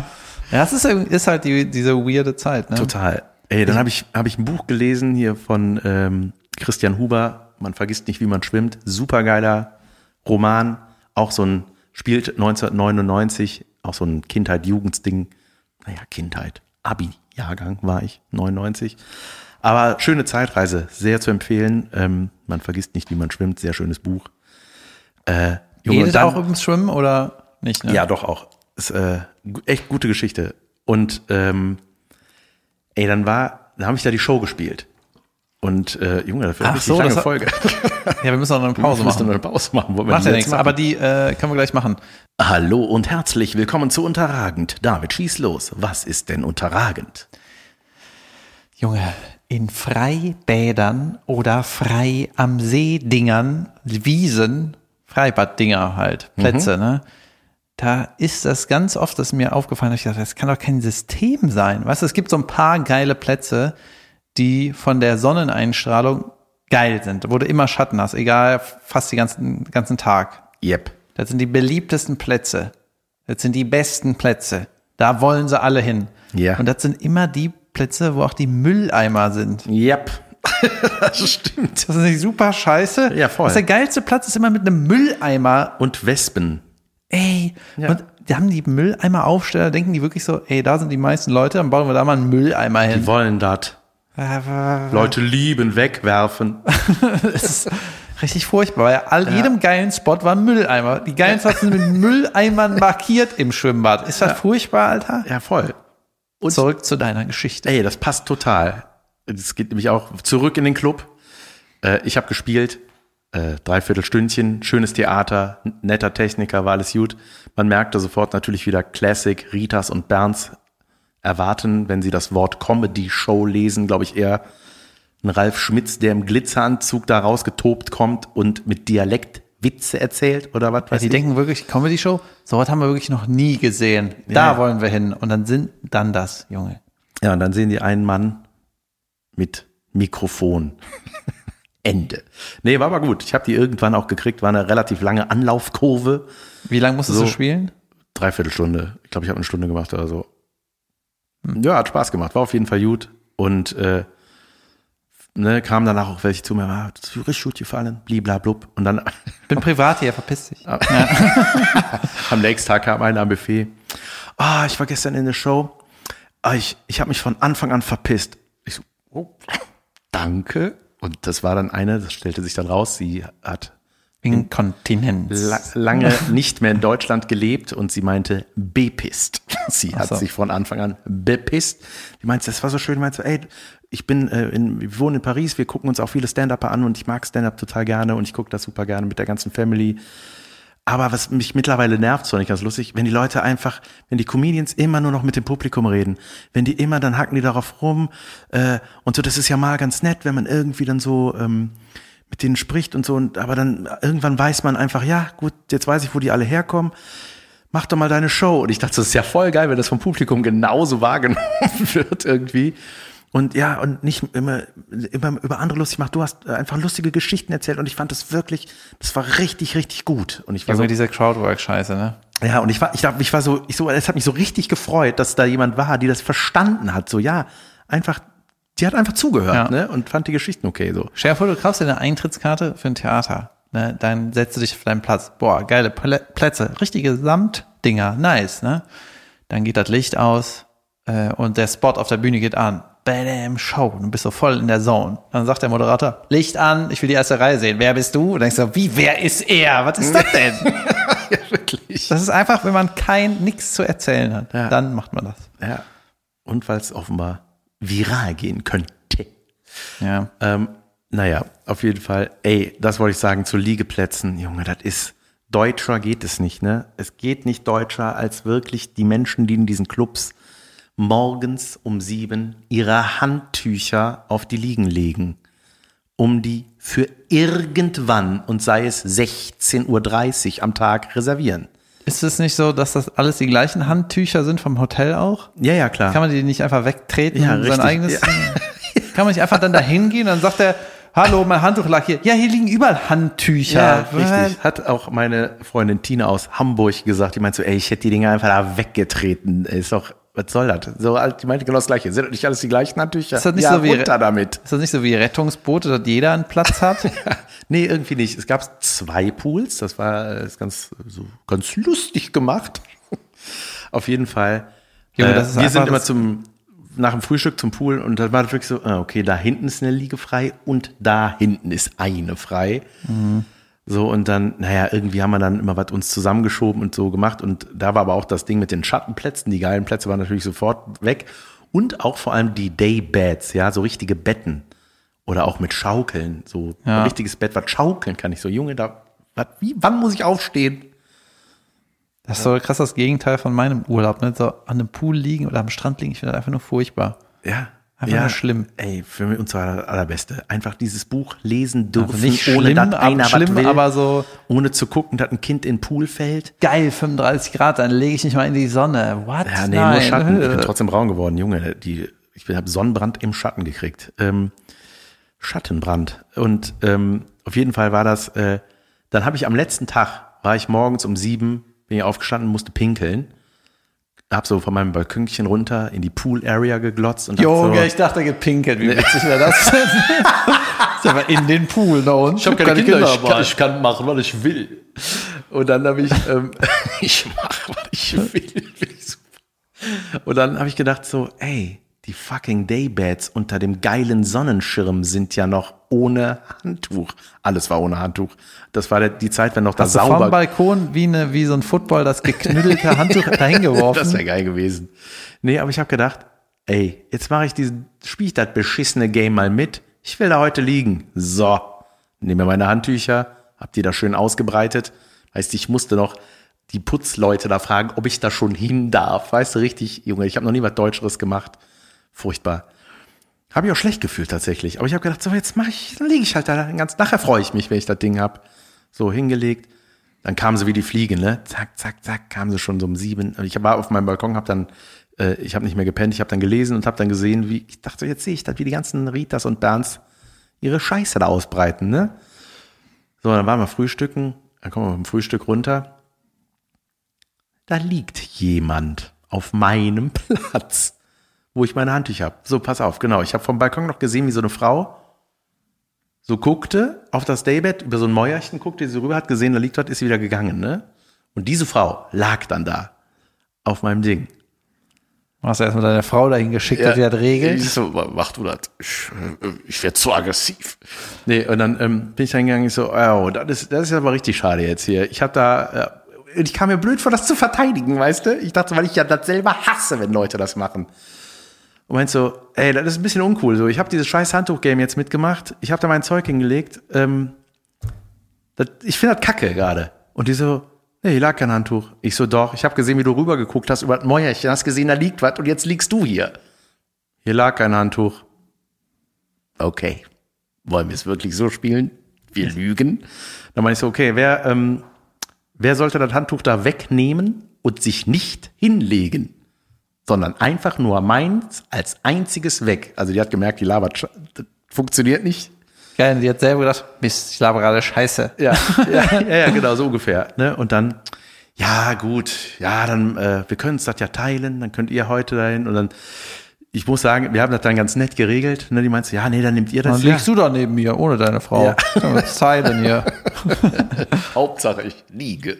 Speaker 2: das ist, ist halt die, diese weirde Zeit, ne?
Speaker 1: Total. Ey, dann habe ich, hab ich ein Buch gelesen hier von ähm, Christian Huber. Man vergisst nicht, wie man schwimmt. Supergeiler Roman. Auch so ein, spielt 1999, auch so ein Kindheit-Jugendsding. Naja, Kindheit. Abi-Jahrgang war ich, 99. Aber schöne Zeitreise, sehr zu empfehlen. Ähm, man vergisst nicht, wie man schwimmt. Sehr schönes Buch. Äh, Junge,
Speaker 2: Geht es auch ums Schwimmen oder nicht? Ne?
Speaker 1: ja, doch auch. Ist äh, echt gute Geschichte. Und ähm, ey, dann war, dann habe ich da die Show gespielt. Und äh, Junge, dafür
Speaker 2: Ach so,
Speaker 1: lange Folge.
Speaker 2: ja, wir müssen auch noch eine Pause
Speaker 1: Wir müssen
Speaker 2: machen.
Speaker 1: noch eine Pause machen. Wollen wir
Speaker 2: Macht ja nichts,
Speaker 1: machen?
Speaker 2: aber die äh, können wir gleich machen.
Speaker 1: Hallo und herzlich willkommen zu Unterragend. David, schieß los. Was ist denn unterragend?
Speaker 2: Junge, in Freibädern oder frei am See Dingern, Wiesen, Freibaddinger halt, Plätze, ne? Da ist das ganz oft, das ist mir aufgefallen, dass ich dachte, das kann doch kein System sein. Weißt du, es gibt so ein paar geile Plätze, die von der Sonneneinstrahlung geil sind, wo du immer Schatten hast, egal, fast den ganzen, ganzen Tag.
Speaker 1: Yep.
Speaker 2: Das sind die beliebtesten Plätze. Das sind die besten Plätze. Da wollen sie alle hin.
Speaker 1: Ja.
Speaker 2: Und das sind immer die Plätze, wo auch die Mülleimer sind.
Speaker 1: Yep. das stimmt.
Speaker 2: Das ist nicht super scheiße.
Speaker 1: Ja, voll.
Speaker 2: Das ist der geilste Platz ist immer mit einem Mülleimer.
Speaker 1: Und Wespen.
Speaker 2: Ey.
Speaker 1: Ja.
Speaker 2: Und die haben die Mülleimer-Aufsteller, denken die wirklich so, ey, da sind die meisten Leute, dann bauen wir da mal einen Mülleimer hin.
Speaker 1: Die wollen das. Leute lieben, wegwerfen.
Speaker 2: Das ist richtig furchtbar, weil all jedem geilen Spot war ein Mülleimer. Die geilen Spots sind mit Mülleimern markiert im Schwimmbad. Ist das furchtbar, Alter?
Speaker 1: Ja, voll.
Speaker 2: Zurück zu deiner Geschichte.
Speaker 1: Ey, das passt total. Es geht nämlich auch zurück in den Club. Äh, ich habe gespielt, äh, dreiviertel Stündchen, schönes Theater, netter Techniker, war alles gut. Man merkte sofort natürlich wieder Classic, Ritas und Bernds erwarten, wenn sie das Wort Comedy-Show lesen, glaube ich eher ein Ralf Schmitz, der im Glitzeranzug da rausgetobt kommt und mit Dialekt Witze erzählt oder was
Speaker 2: Ja,
Speaker 1: weiß
Speaker 2: die
Speaker 1: ich.
Speaker 2: denken wirklich, Comedy-Show, so was haben wir wirklich noch nie gesehen. Da
Speaker 1: Ja.
Speaker 2: wollen wir hin. Und dann sind dann das, Junge.
Speaker 1: Ja, und dann sehen die einen Mann mit Mikrofon. Ende. Nee, war aber gut. Ich habe die irgendwann auch gekriegt, war eine relativ lange Anlaufkurve.
Speaker 2: Wie lange musstest
Speaker 1: So.
Speaker 2: du spielen?
Speaker 1: Dreiviertel Stunde. Ich glaube, ich habe eine Stunde gemacht oder so. Ja, hat Spaß gemacht. War auf jeden Fall gut. Und äh, ne, kamen danach auch welche zu mir, ah, das ist richtig gut gefallen, bliblablub. Und dann
Speaker 2: Bin privat hier, verpiss dich.
Speaker 1: Am nächsten Tag kam einer am Buffet. Ah, ich war gestern in der Show. Ah, ich ich habe mich von Anfang an verpisst. Ich so, oh, danke. Und das war dann eine, das stellte sich dann raus, sie hat
Speaker 2: Inkontinenz.
Speaker 1: la lange nicht mehr in Deutschland gelebt und sie meinte bepisst. Sie hat
Speaker 2: so.
Speaker 1: sich von Anfang an bepisst. Die meinte, das war so schön, meinte, so, ey, ich bin äh, in, wir wohnen in Paris, wir gucken uns auch viele Stand-Upper an und ich mag Stand-Up total gerne und ich gucke das super gerne mit der ganzen Family. Aber was mich mittlerweile nervt, so nicht ganz lustig, wenn die Leute einfach, wenn die Comedians immer nur noch mit dem Publikum reden, wenn die immer, dann hacken die darauf rum äh, und so, das ist ja mal ganz nett, wenn man irgendwie dann so ähm, mit denen spricht und so, und, aber dann irgendwann weiß man einfach, ja gut, jetzt weiß ich, wo die alle herkommen, mach doch mal deine Show. Und ich dachte, das ist ja voll geil, wenn das vom Publikum genauso wahrgenommen wird irgendwie. Und ja, und nicht immer, immer über andere lustig macht. Du hast einfach lustige Geschichten erzählt und ich fand das wirklich, das war richtig, richtig gut. Und ich war
Speaker 2: Junge,
Speaker 1: so,
Speaker 2: diese Crowdwork-Scheiße, ne?
Speaker 1: ja, und ich war, ich dachte, ich war so, ich so, es hat mich so richtig gefreut, dass da jemand war, die das verstanden hat. So, ja, einfach, die hat einfach zugehört,
Speaker 2: Ja.
Speaker 1: ne, und fand die Geschichten okay, so.
Speaker 2: Stell du kaufst dir eine Eintrittskarte für ein Theater. Ne? Dann setzt du dich auf deinen Platz. Boah, geile Plä- Plätze. Richtige Samtdinger. Nice, ne? Dann geht das Licht aus äh, und der Spot auf der Bühne geht an. Bam, Show. Du bist so voll in der Zone. Dann sagt der Moderator, Licht an, ich will die erste Reihe sehen. Wer bist du? Und denkst du, wie, wer ist er? Was ist das denn?
Speaker 1: Ja, wirklich.
Speaker 2: Das ist einfach, wenn man kein, nix zu erzählen hat.
Speaker 1: Ja.
Speaker 2: Dann macht man das.
Speaker 1: Ja. und weil es offenbar viral gehen könnte.
Speaker 2: Ja.
Speaker 1: Ähm, naja, auf jeden Fall, ey, das wollte ich sagen zu Liegeplätzen. Junge, das ist, deutscher geht es nicht, ne? Es geht nicht deutscher als wirklich die Menschen, die in diesen Clubs morgens um sieben ihre Handtücher auf die Liegen legen, um die für irgendwann und sei es 16.30 Uhr am Tag reservieren.
Speaker 2: Ist es nicht so, dass das alles die gleichen Handtücher sind vom Hotel auch?
Speaker 1: Ja, ja, klar.
Speaker 2: Kann man die nicht einfach wegtreten
Speaker 1: Ja,
Speaker 2: und sein
Speaker 1: richtig.
Speaker 2: eigenes?
Speaker 1: Ja.
Speaker 2: Kann man nicht einfach dann da hingehen und dann sagt er, hallo, mein Handtuch lag hier. Ja, hier liegen überall Handtücher.
Speaker 1: Ja, richtig. Hat auch meine Freundin Tina aus Hamburg gesagt. Die meint so, ey, ich hätte die Dinger einfach da weggetreten. Ist doch, was soll das? So, alt- die meinte genau das Gleiche. Sind das nicht alles die gleichen Handtücher?
Speaker 2: Ist das nicht
Speaker 1: ja,
Speaker 2: so wie-
Speaker 1: damit.
Speaker 2: Ist das nicht so wie Rettungsboote, dass jeder einen Platz hat?
Speaker 1: Nee, irgendwie nicht. Es gab zwei Pools. Das war äh, ist ganz, so, ganz lustig gemacht. Auf jeden Fall.
Speaker 2: Junge,
Speaker 1: äh,
Speaker 2: das
Speaker 1: wir sind immer
Speaker 2: das-
Speaker 1: zum, nach dem Frühstück zum Pool und dann war das wirklich so, ah, okay, da hinten ist eine Liege frei und da hinten ist eine frei. So, und dann, naja, irgendwie haben wir dann immer was uns zusammengeschoben und so gemacht. Und da war aber auch das Ding mit den Schattenplätzen. Die geilen Plätze waren natürlich sofort weg. Und auch vor allem die Daybeds, ja, so richtige Betten. Oder auch mit Schaukeln. So
Speaker 2: Ja.
Speaker 1: ein richtiges Bett, was schaukeln kann ich. So, Junge, da, was, wie, wann muss ich aufstehen?
Speaker 2: Das ist so krass das Gegenteil von meinem Urlaub. Ne? So an einem Pool liegen oder am Strand liegen, ich finde das einfach nur furchtbar.
Speaker 1: Ja.
Speaker 2: Einfach
Speaker 1: ja,
Speaker 2: schlimm.
Speaker 1: Ey, für mich uns war das allerbeste. Einfach dieses Buch lesen dürfen,
Speaker 2: Also nicht
Speaker 1: ohne
Speaker 2: schlimm,
Speaker 1: dass einer
Speaker 2: schlimm,
Speaker 1: will,
Speaker 2: aber so-
Speaker 1: ohne zu gucken, dass ein Kind in den Pool fällt.
Speaker 2: Geil, 35 Grad, dann lege ich nicht mal in die Sonne. What?
Speaker 1: Ja, nee,
Speaker 2: Nein.
Speaker 1: nur Schatten. Ich bin trotzdem braun geworden, Junge. Die, ich habe Sonnenbrand im Schatten gekriegt. Ähm, Schattenbrand. Und ähm, auf jeden Fall war das, äh, dann habe ich am letzten Tag, war ich morgens um sieben, bin ich aufgestanden, musste pinkeln. Hab so von meinem Balkönchen runter in die Pool-Area geglotzt und hab
Speaker 2: Junge,
Speaker 1: so,
Speaker 2: ich dachte, er gepinkelt. Wie witzig wäre das denn? ist aber in den Pool da unten. Ich
Speaker 1: ich kann, ich kann machen, was ich will. Und dann habe ich, ähm, ich mache, was ich will. Und dann habe ich gedacht so, ey, die fucking Daybeds unter dem geilen Sonnenschirm sind ja noch ohne Handtuch. Alles war ohne Handtuch. Das war die Zeit, wenn noch das
Speaker 2: du vom
Speaker 1: sauber.
Speaker 2: Balkon wie, eine, wie so ein Football das geknüttelte Handtuch dahin geworfen?
Speaker 1: Das wäre geil gewesen. Nee, aber ich habe gedacht, ey, jetzt mache ich diesen, spiel ich das beschissene Game mal mit. Ich will da heute liegen. So, nehme mir meine Handtücher, hab die da schön ausgebreitet. Heißt, ich musste noch die Putzleute da fragen, ob ich da schon hin darf. Weißt du, richtig, Junge, ich habe noch nie was Deutscheres gemacht. Furchtbar. Habe ich auch schlecht gefühlt tatsächlich. Aber ich habe gedacht, so jetzt mache ich, dann liege ich halt da den ganzen. Nachher freue ich mich, wenn ich das Ding hab. So hingelegt. Dann kamen sie wie die Fliege, ne? Zack, zack, zack, kamen sie schon so um sieben. Ich war auf meinem Balkon, hab dann, äh, ich habe nicht mehr gepennt, ich habe dann gelesen und habe dann gesehen, wie, ich dachte, jetzt sehe ich das, wie die ganzen Ritas und Berns ihre Scheiße da ausbreiten, ne? So, dann waren wir frühstücken, dann kommen wir vom Frühstück runter. Da liegt jemand auf meinem Platz, wo ich meine Handtücher habe. So, pass auf, genau. Ich habe vom Balkon noch gesehen, wie so eine Frau so guckte auf das Daybed, über so ein Mäuerchen guckte, sie rüber hat gesehen, da liegt was, ist sie wieder gegangen, ne? Und diese Frau lag dann da auf meinem Ding.
Speaker 2: Hast du erstmal deine Frau dahin geschickt, dass die das regelt?
Speaker 1: Ich so, mach du das. Ich, äh, ich werde zu aggressiv. Nee, und dann ähm, bin ich dann gegangen, ich so, oh, das ist, das ist aber richtig schade jetzt hier. Ich hab da, äh, ich kam mir blöd vor, das zu verteidigen, weißt du? Ich dachte, weil ich ja das selber hasse, wenn Leute das machen. Und meinst so, ey, das ist ein bisschen uncool. So, ich habe dieses scheiß Handtuch-Game jetzt mitgemacht. Ich habe da mein Zeug hingelegt. Ähm, das, ich finde das kacke gerade. Und die so, nee, hier lag kein Handtuch. Ich so, doch. Ich habe gesehen, wie du rübergeguckt hast über das Mäuerchen. Hast gesehen, da liegt was und jetzt liegst du hier. Hier lag kein Handtuch. Okay. Wollen wir es wirklich so spielen? Wir lügen. Dann meine ich so, okay, wer, ähm, wer sollte das Handtuch da wegnehmen und sich nicht hinlegen? Sondern einfach nur meins als einziges weg. Also die hat gemerkt, die labert, das funktioniert nicht.
Speaker 2: Geil, die hat selber gedacht, Mist, ich laber gerade Scheiße.
Speaker 1: Ja, ja, ja, ja, genau, so ungefähr. Ne? Und dann, ja, gut, ja, dann, äh, wir können es das ja teilen, dann könnt ihr heute dahin und dann, ich muss sagen, wir haben das dann ganz nett geregelt. Ne? Die meinst, ja, nee, dann nehmt ihr das.
Speaker 2: Dann
Speaker 1: ja.
Speaker 2: liegst du da neben mir, ohne deine Frau.
Speaker 1: Ja.
Speaker 2: Uns teilen hier.
Speaker 1: Hauptsache, ich liege.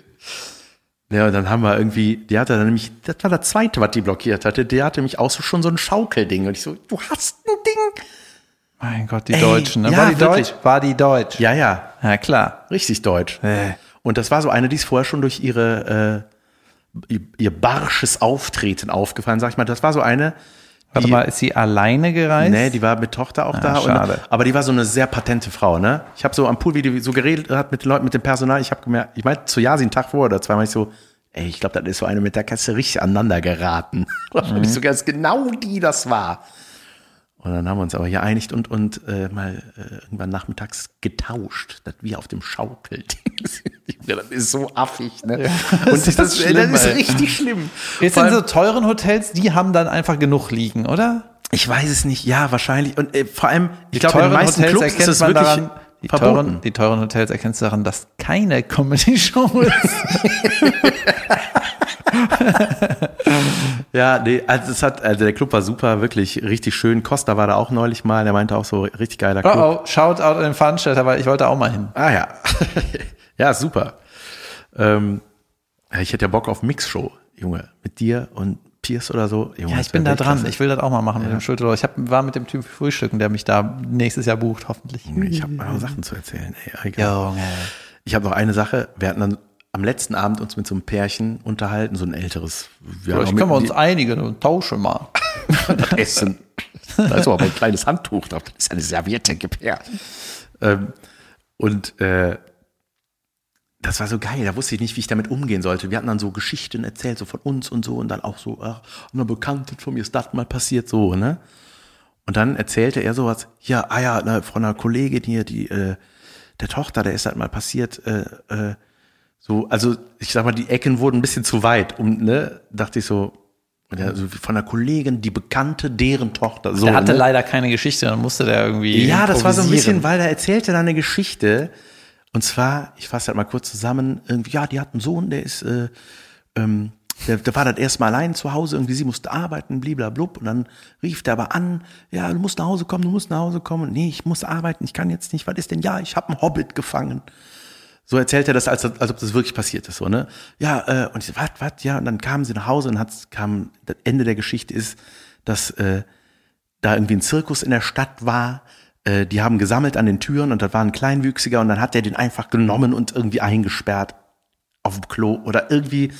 Speaker 1: Ja, und dann haben wir irgendwie, die hatte dann nämlich, das war das zweite, was die blockiert hatte, der hatte nämlich auch so schon so ein Schaukelding. Und ich so, du hast ein Ding?
Speaker 2: Mein Gott, die
Speaker 1: Ey,
Speaker 2: Deutschen. Ne?
Speaker 1: ja,
Speaker 2: War die
Speaker 1: wirklich.
Speaker 2: Deutsch? War die Deutsch?
Speaker 1: Ja, ja,
Speaker 2: Ja, klar.
Speaker 1: richtig deutsch.
Speaker 2: Äh.
Speaker 1: Und das war so eine, die ist vorher schon durch ihre, äh, ihr, ihr barsches Auftreten aufgefallen, sag ich mal. Das war so eine,
Speaker 2: Warte
Speaker 1: Die-
Speaker 2: mal, ist sie alleine gereist?
Speaker 1: Nee, die war mit Tochter auch da.
Speaker 2: schade.
Speaker 1: Und, aber die war so eine sehr patente Frau, ne? Ich habe so am Pool, wie die so geredet hat mit den Leuten, mit dem Personal, ich habe gemerkt, ich meinte zu Yasi einen Tag vor oder zweimal ich so, ey, ich glaube, das ist so eine mit der Kasse richtig aneinander geraten. Und ich so ganz genau die das war. Und dann haben wir uns aber hier einigt und, und äh, mal äh, irgendwann nachmittags getauscht, dass wir auf dem Schaukelding sind. Ja, das ist so affig, ne? und
Speaker 2: ist
Speaker 1: das,
Speaker 2: das
Speaker 1: das,
Speaker 2: schlimm,
Speaker 1: das ist richtig schlimm.
Speaker 2: Jetzt in so teuren Hotels, die haben dann einfach genug liegen, oder?
Speaker 1: Ich weiß es nicht, ja, wahrscheinlich. Und äh, vor allem, ich glaube, in den meisten
Speaker 2: Hotels
Speaker 1: Clubs ist es wirklich
Speaker 2: daran, die
Speaker 1: verboten.
Speaker 2: teuren, die teuren Hotels erkennst du daran, dass keine Comedy-Show ist.
Speaker 1: Ja, nee, also es hat, also der Club war super, wirklich richtig schön. Costa war da auch neulich mal, der meinte auch so richtig geiler Club.
Speaker 2: Oh oh, Shoutout an den Veranstalter, weil ich wollte auch mal hin.
Speaker 1: Ah ja. ja, super. Ähm, ja, ich hätte ja Bock auf Mixshow, Junge, mit dir und Pierce oder so. Junge,
Speaker 2: Ja, ich bin da dran.
Speaker 1: Weltklasse.
Speaker 2: Ich will das auch mal machen mit dem Schulterloch. Ich hab, war mit dem Typ frühstücken, der mich da nächstes Jahr bucht, hoffentlich.
Speaker 1: Ich habe noch Sachen zu erzählen. Ey, egal.
Speaker 2: Junge.
Speaker 1: Ich habe noch eine Sache. Wir hatten dann am letzten Abend uns mit so einem Pärchen unterhalten, so ein älteres. Wir
Speaker 2: Vielleicht können wir uns einigen und tauschen mal.
Speaker 1: das Essen. Da ist aber ein kleines Handtuch drauf. Das ist eine Serviette, gib her. Ähm, und äh, das war so geil, da wusste ich nicht, wie ich damit umgehen sollte. Wir hatten dann so Geschichten erzählt, so von uns und so, und dann auch so, ach, eine Bekannte von mir ist das mal passiert, so, ne? Und dann erzählte er sowas, ja, ah ja, ne, von einer Kollegin hier, die, äh, der Tochter, der ist halt mal passiert, äh, äh, so, also ich sag mal, die Ecken wurden ein bisschen zu weit, um, ne, dachte ich so, also von einer Kollegin, die Bekannte, deren Tochter, so.
Speaker 2: Der hatte
Speaker 1: ne?
Speaker 2: leider keine Geschichte, dann musste der irgendwie.
Speaker 1: Ja, das war so ein bisschen, weil er erzählte dann eine Geschichte. Und zwar, ich fasse halt mal kurz zusammen, irgendwie, ja, die hat einen Sohn, der ist, äh, ähm, der, der war das erste Mal allein zu Hause, irgendwie sie musste arbeiten, bliblablub. Und dann rief der aber an, ja, du musst nach Hause kommen, du musst nach Hause kommen. Nee, ich muss arbeiten, ich kann jetzt nicht. Was ist denn? Ja, ich habe einen Hobbit gefangen. So erzählt er das, als, als ob das wirklich passiert ist, so, ne? Ja, äh, und ich so, was, was, ja, und dann kamen sie nach Hause und hat's, kam, das Ende der Geschichte ist, dass äh, da irgendwie ein Zirkus in der Stadt war. Äh, die haben gesammelt an den Türen und da war ein Kleinwüchsiger und dann hat er den einfach genommen und irgendwie eingesperrt auf dem Klo oder irgendwie.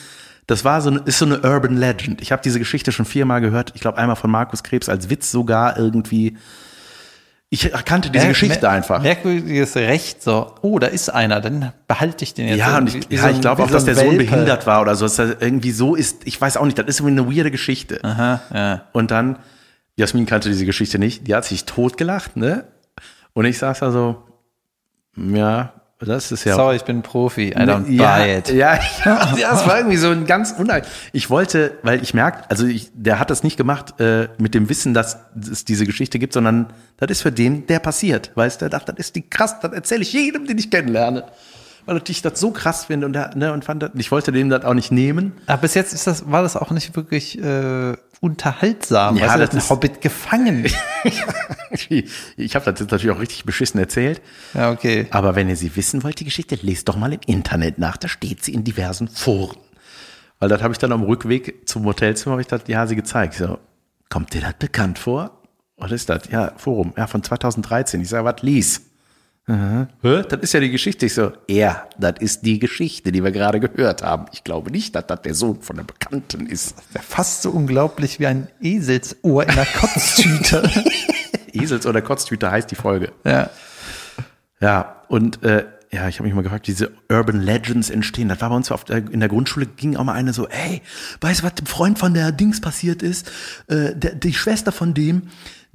Speaker 1: Das war so eine, ist so eine Urban Legend. Ich habe diese Geschichte schon viermal gehört. Ich glaube einmal von Markus Krebs als Witz sogar irgendwie. Ich kannte diese
Speaker 2: Mer-
Speaker 1: Geschichte einfach.
Speaker 2: Merkwürdiges Recht, so, oh, da ist einer, dann behalte ich den jetzt.
Speaker 1: Ja, und ich, ja,
Speaker 2: so
Speaker 1: ich
Speaker 2: ein-
Speaker 1: glaube
Speaker 2: wie
Speaker 1: auch,
Speaker 2: so
Speaker 1: dass der Sohn
Speaker 2: Welpe.
Speaker 1: behindert war oder so. Dass er irgendwie so ist. Ich weiß auch nicht. Das ist irgendwie eine weirde Geschichte.
Speaker 2: Aha, ja.
Speaker 1: Und dann, Jasmin kannte diese Geschichte nicht, die hat sich totgelacht, ne? Und ich saß da so, ja, das ist ja.
Speaker 2: Sorry, ich bin Profi, I don't
Speaker 1: ja,
Speaker 2: buy it.
Speaker 1: Ja, ja, das war irgendwie so ein ganz unheil. Ich wollte, weil ich merke, also ich, der hat das nicht gemacht äh, mit dem Wissen, dass es diese Geschichte gibt, sondern das ist für den, der passiert. Weißt du, der dachte, das ist die krass, das erzähle ich jedem, den ich kennenlerne. Weil ich das so krass finde und, ne, und fand das, ich wollte dem das auch nicht nehmen.
Speaker 2: Aber bis jetzt ist das, war das auch nicht wirklich äh, unterhaltsam.
Speaker 1: Ja,
Speaker 2: weißt du,
Speaker 1: das
Speaker 2: ist ein Hobbit gefangen.
Speaker 1: Ich habe das jetzt natürlich auch richtig beschissen erzählt.
Speaker 2: ja, okay.
Speaker 1: Aber wenn ihr sie wissen wollt, die Geschichte, lest doch mal im Internet nach. Da steht sie in diversen Foren. Weil das habe ich dann am Rückweg zum Hotelzimmer, habe ich das ja sie gezeigt. So, kommt dir das bekannt vor? Was ist das? Ja, Forum. Ja, von 2013. Ich sage, was lies? Aha. Hä? Das ist ja die Geschichte. Ich so, ja, das ist die Geschichte, die wir gerade gehört haben. Ich glaube nicht, dass das der Sohn von der Bekannten ist.
Speaker 2: Fast so unglaublich wie ein Eselsohr in einer Kotztüte.
Speaker 1: Esels- oder Kotztüte heißt die Folge.
Speaker 2: ja.
Speaker 1: Ja, und äh, ja, ich habe mich mal gefragt, diese Urban Legends entstehen. Das war bei uns auf der, in der Grundschule, ging auch mal eine so, ey, weißt du, was dem Freund von der Dings passiert ist? Äh, der, die Schwester von dem,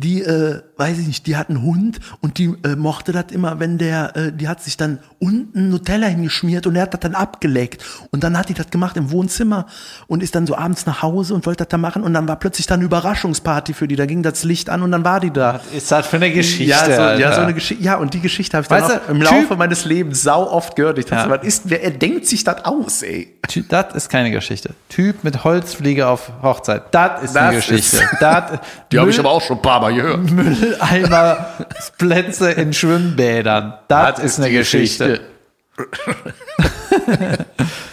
Speaker 1: die, äh, weiß ich nicht, die hat einen Hund und die äh, mochte das immer, wenn der, äh, die hat sich dann unten Nutella hingeschmiert und er hat das dann abgeleckt. Und dann hat die das gemacht im Wohnzimmer und ist dann so abends nach Hause und wollte das da machen und dann war plötzlich dann eine Überraschungsparty für die. Da ging das Licht an und dann war die da.
Speaker 2: Ist das für eine Geschichte?
Speaker 1: Ja, so, ja, so eine Geschichte. Ja, und die Geschichte habe ich dann
Speaker 2: Weißt
Speaker 1: auch
Speaker 2: du,
Speaker 1: im
Speaker 2: Typ-
Speaker 1: Laufe meines Lebens sau oft gehört. Ich dachte,
Speaker 2: Ja.
Speaker 1: was ist, wer er denkt sich das aus, ey?
Speaker 2: Das ist keine Geschichte. Typ mit Holzfliege auf Hochzeit. Das ist
Speaker 1: Das
Speaker 2: eine Geschichte.
Speaker 1: ist-
Speaker 2: Das,
Speaker 1: Die habe ich aber auch schon ein paar Mal gehört.
Speaker 2: Mülleimer, Plätze in Schwimmbädern. Das, ist eine
Speaker 1: die
Speaker 2: Geschichte.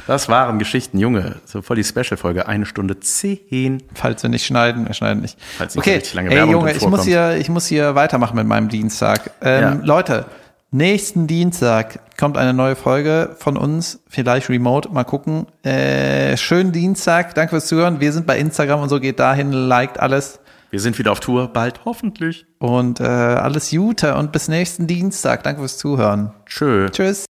Speaker 1: Das waren Geschichten, Junge. So voll die Special-Folge. Eine Stunde zehn.
Speaker 2: Falls wir nicht schneiden, wir schneiden nicht.
Speaker 1: Falls nicht
Speaker 2: okay,
Speaker 1: richtig lange
Speaker 2: ey
Speaker 1: Werbung
Speaker 2: Junge,
Speaker 1: drin
Speaker 2: ich muss, hier, ich muss hier weitermachen mit meinem Dienstag. Ähm,
Speaker 1: Ja.
Speaker 2: Leute, nächsten Dienstag kommt eine neue Folge von uns, vielleicht remote, mal gucken. Äh, schönen Dienstag, danke fürs Zuhören. Wir sind bei Instagram und so, geht dahin, liked alles.
Speaker 1: Wir sind wieder auf Tour, bald hoffentlich.
Speaker 2: Und äh, alles Gute und bis nächsten Dienstag. Danke fürs Zuhören.
Speaker 1: Tschö.
Speaker 2: Tschüss.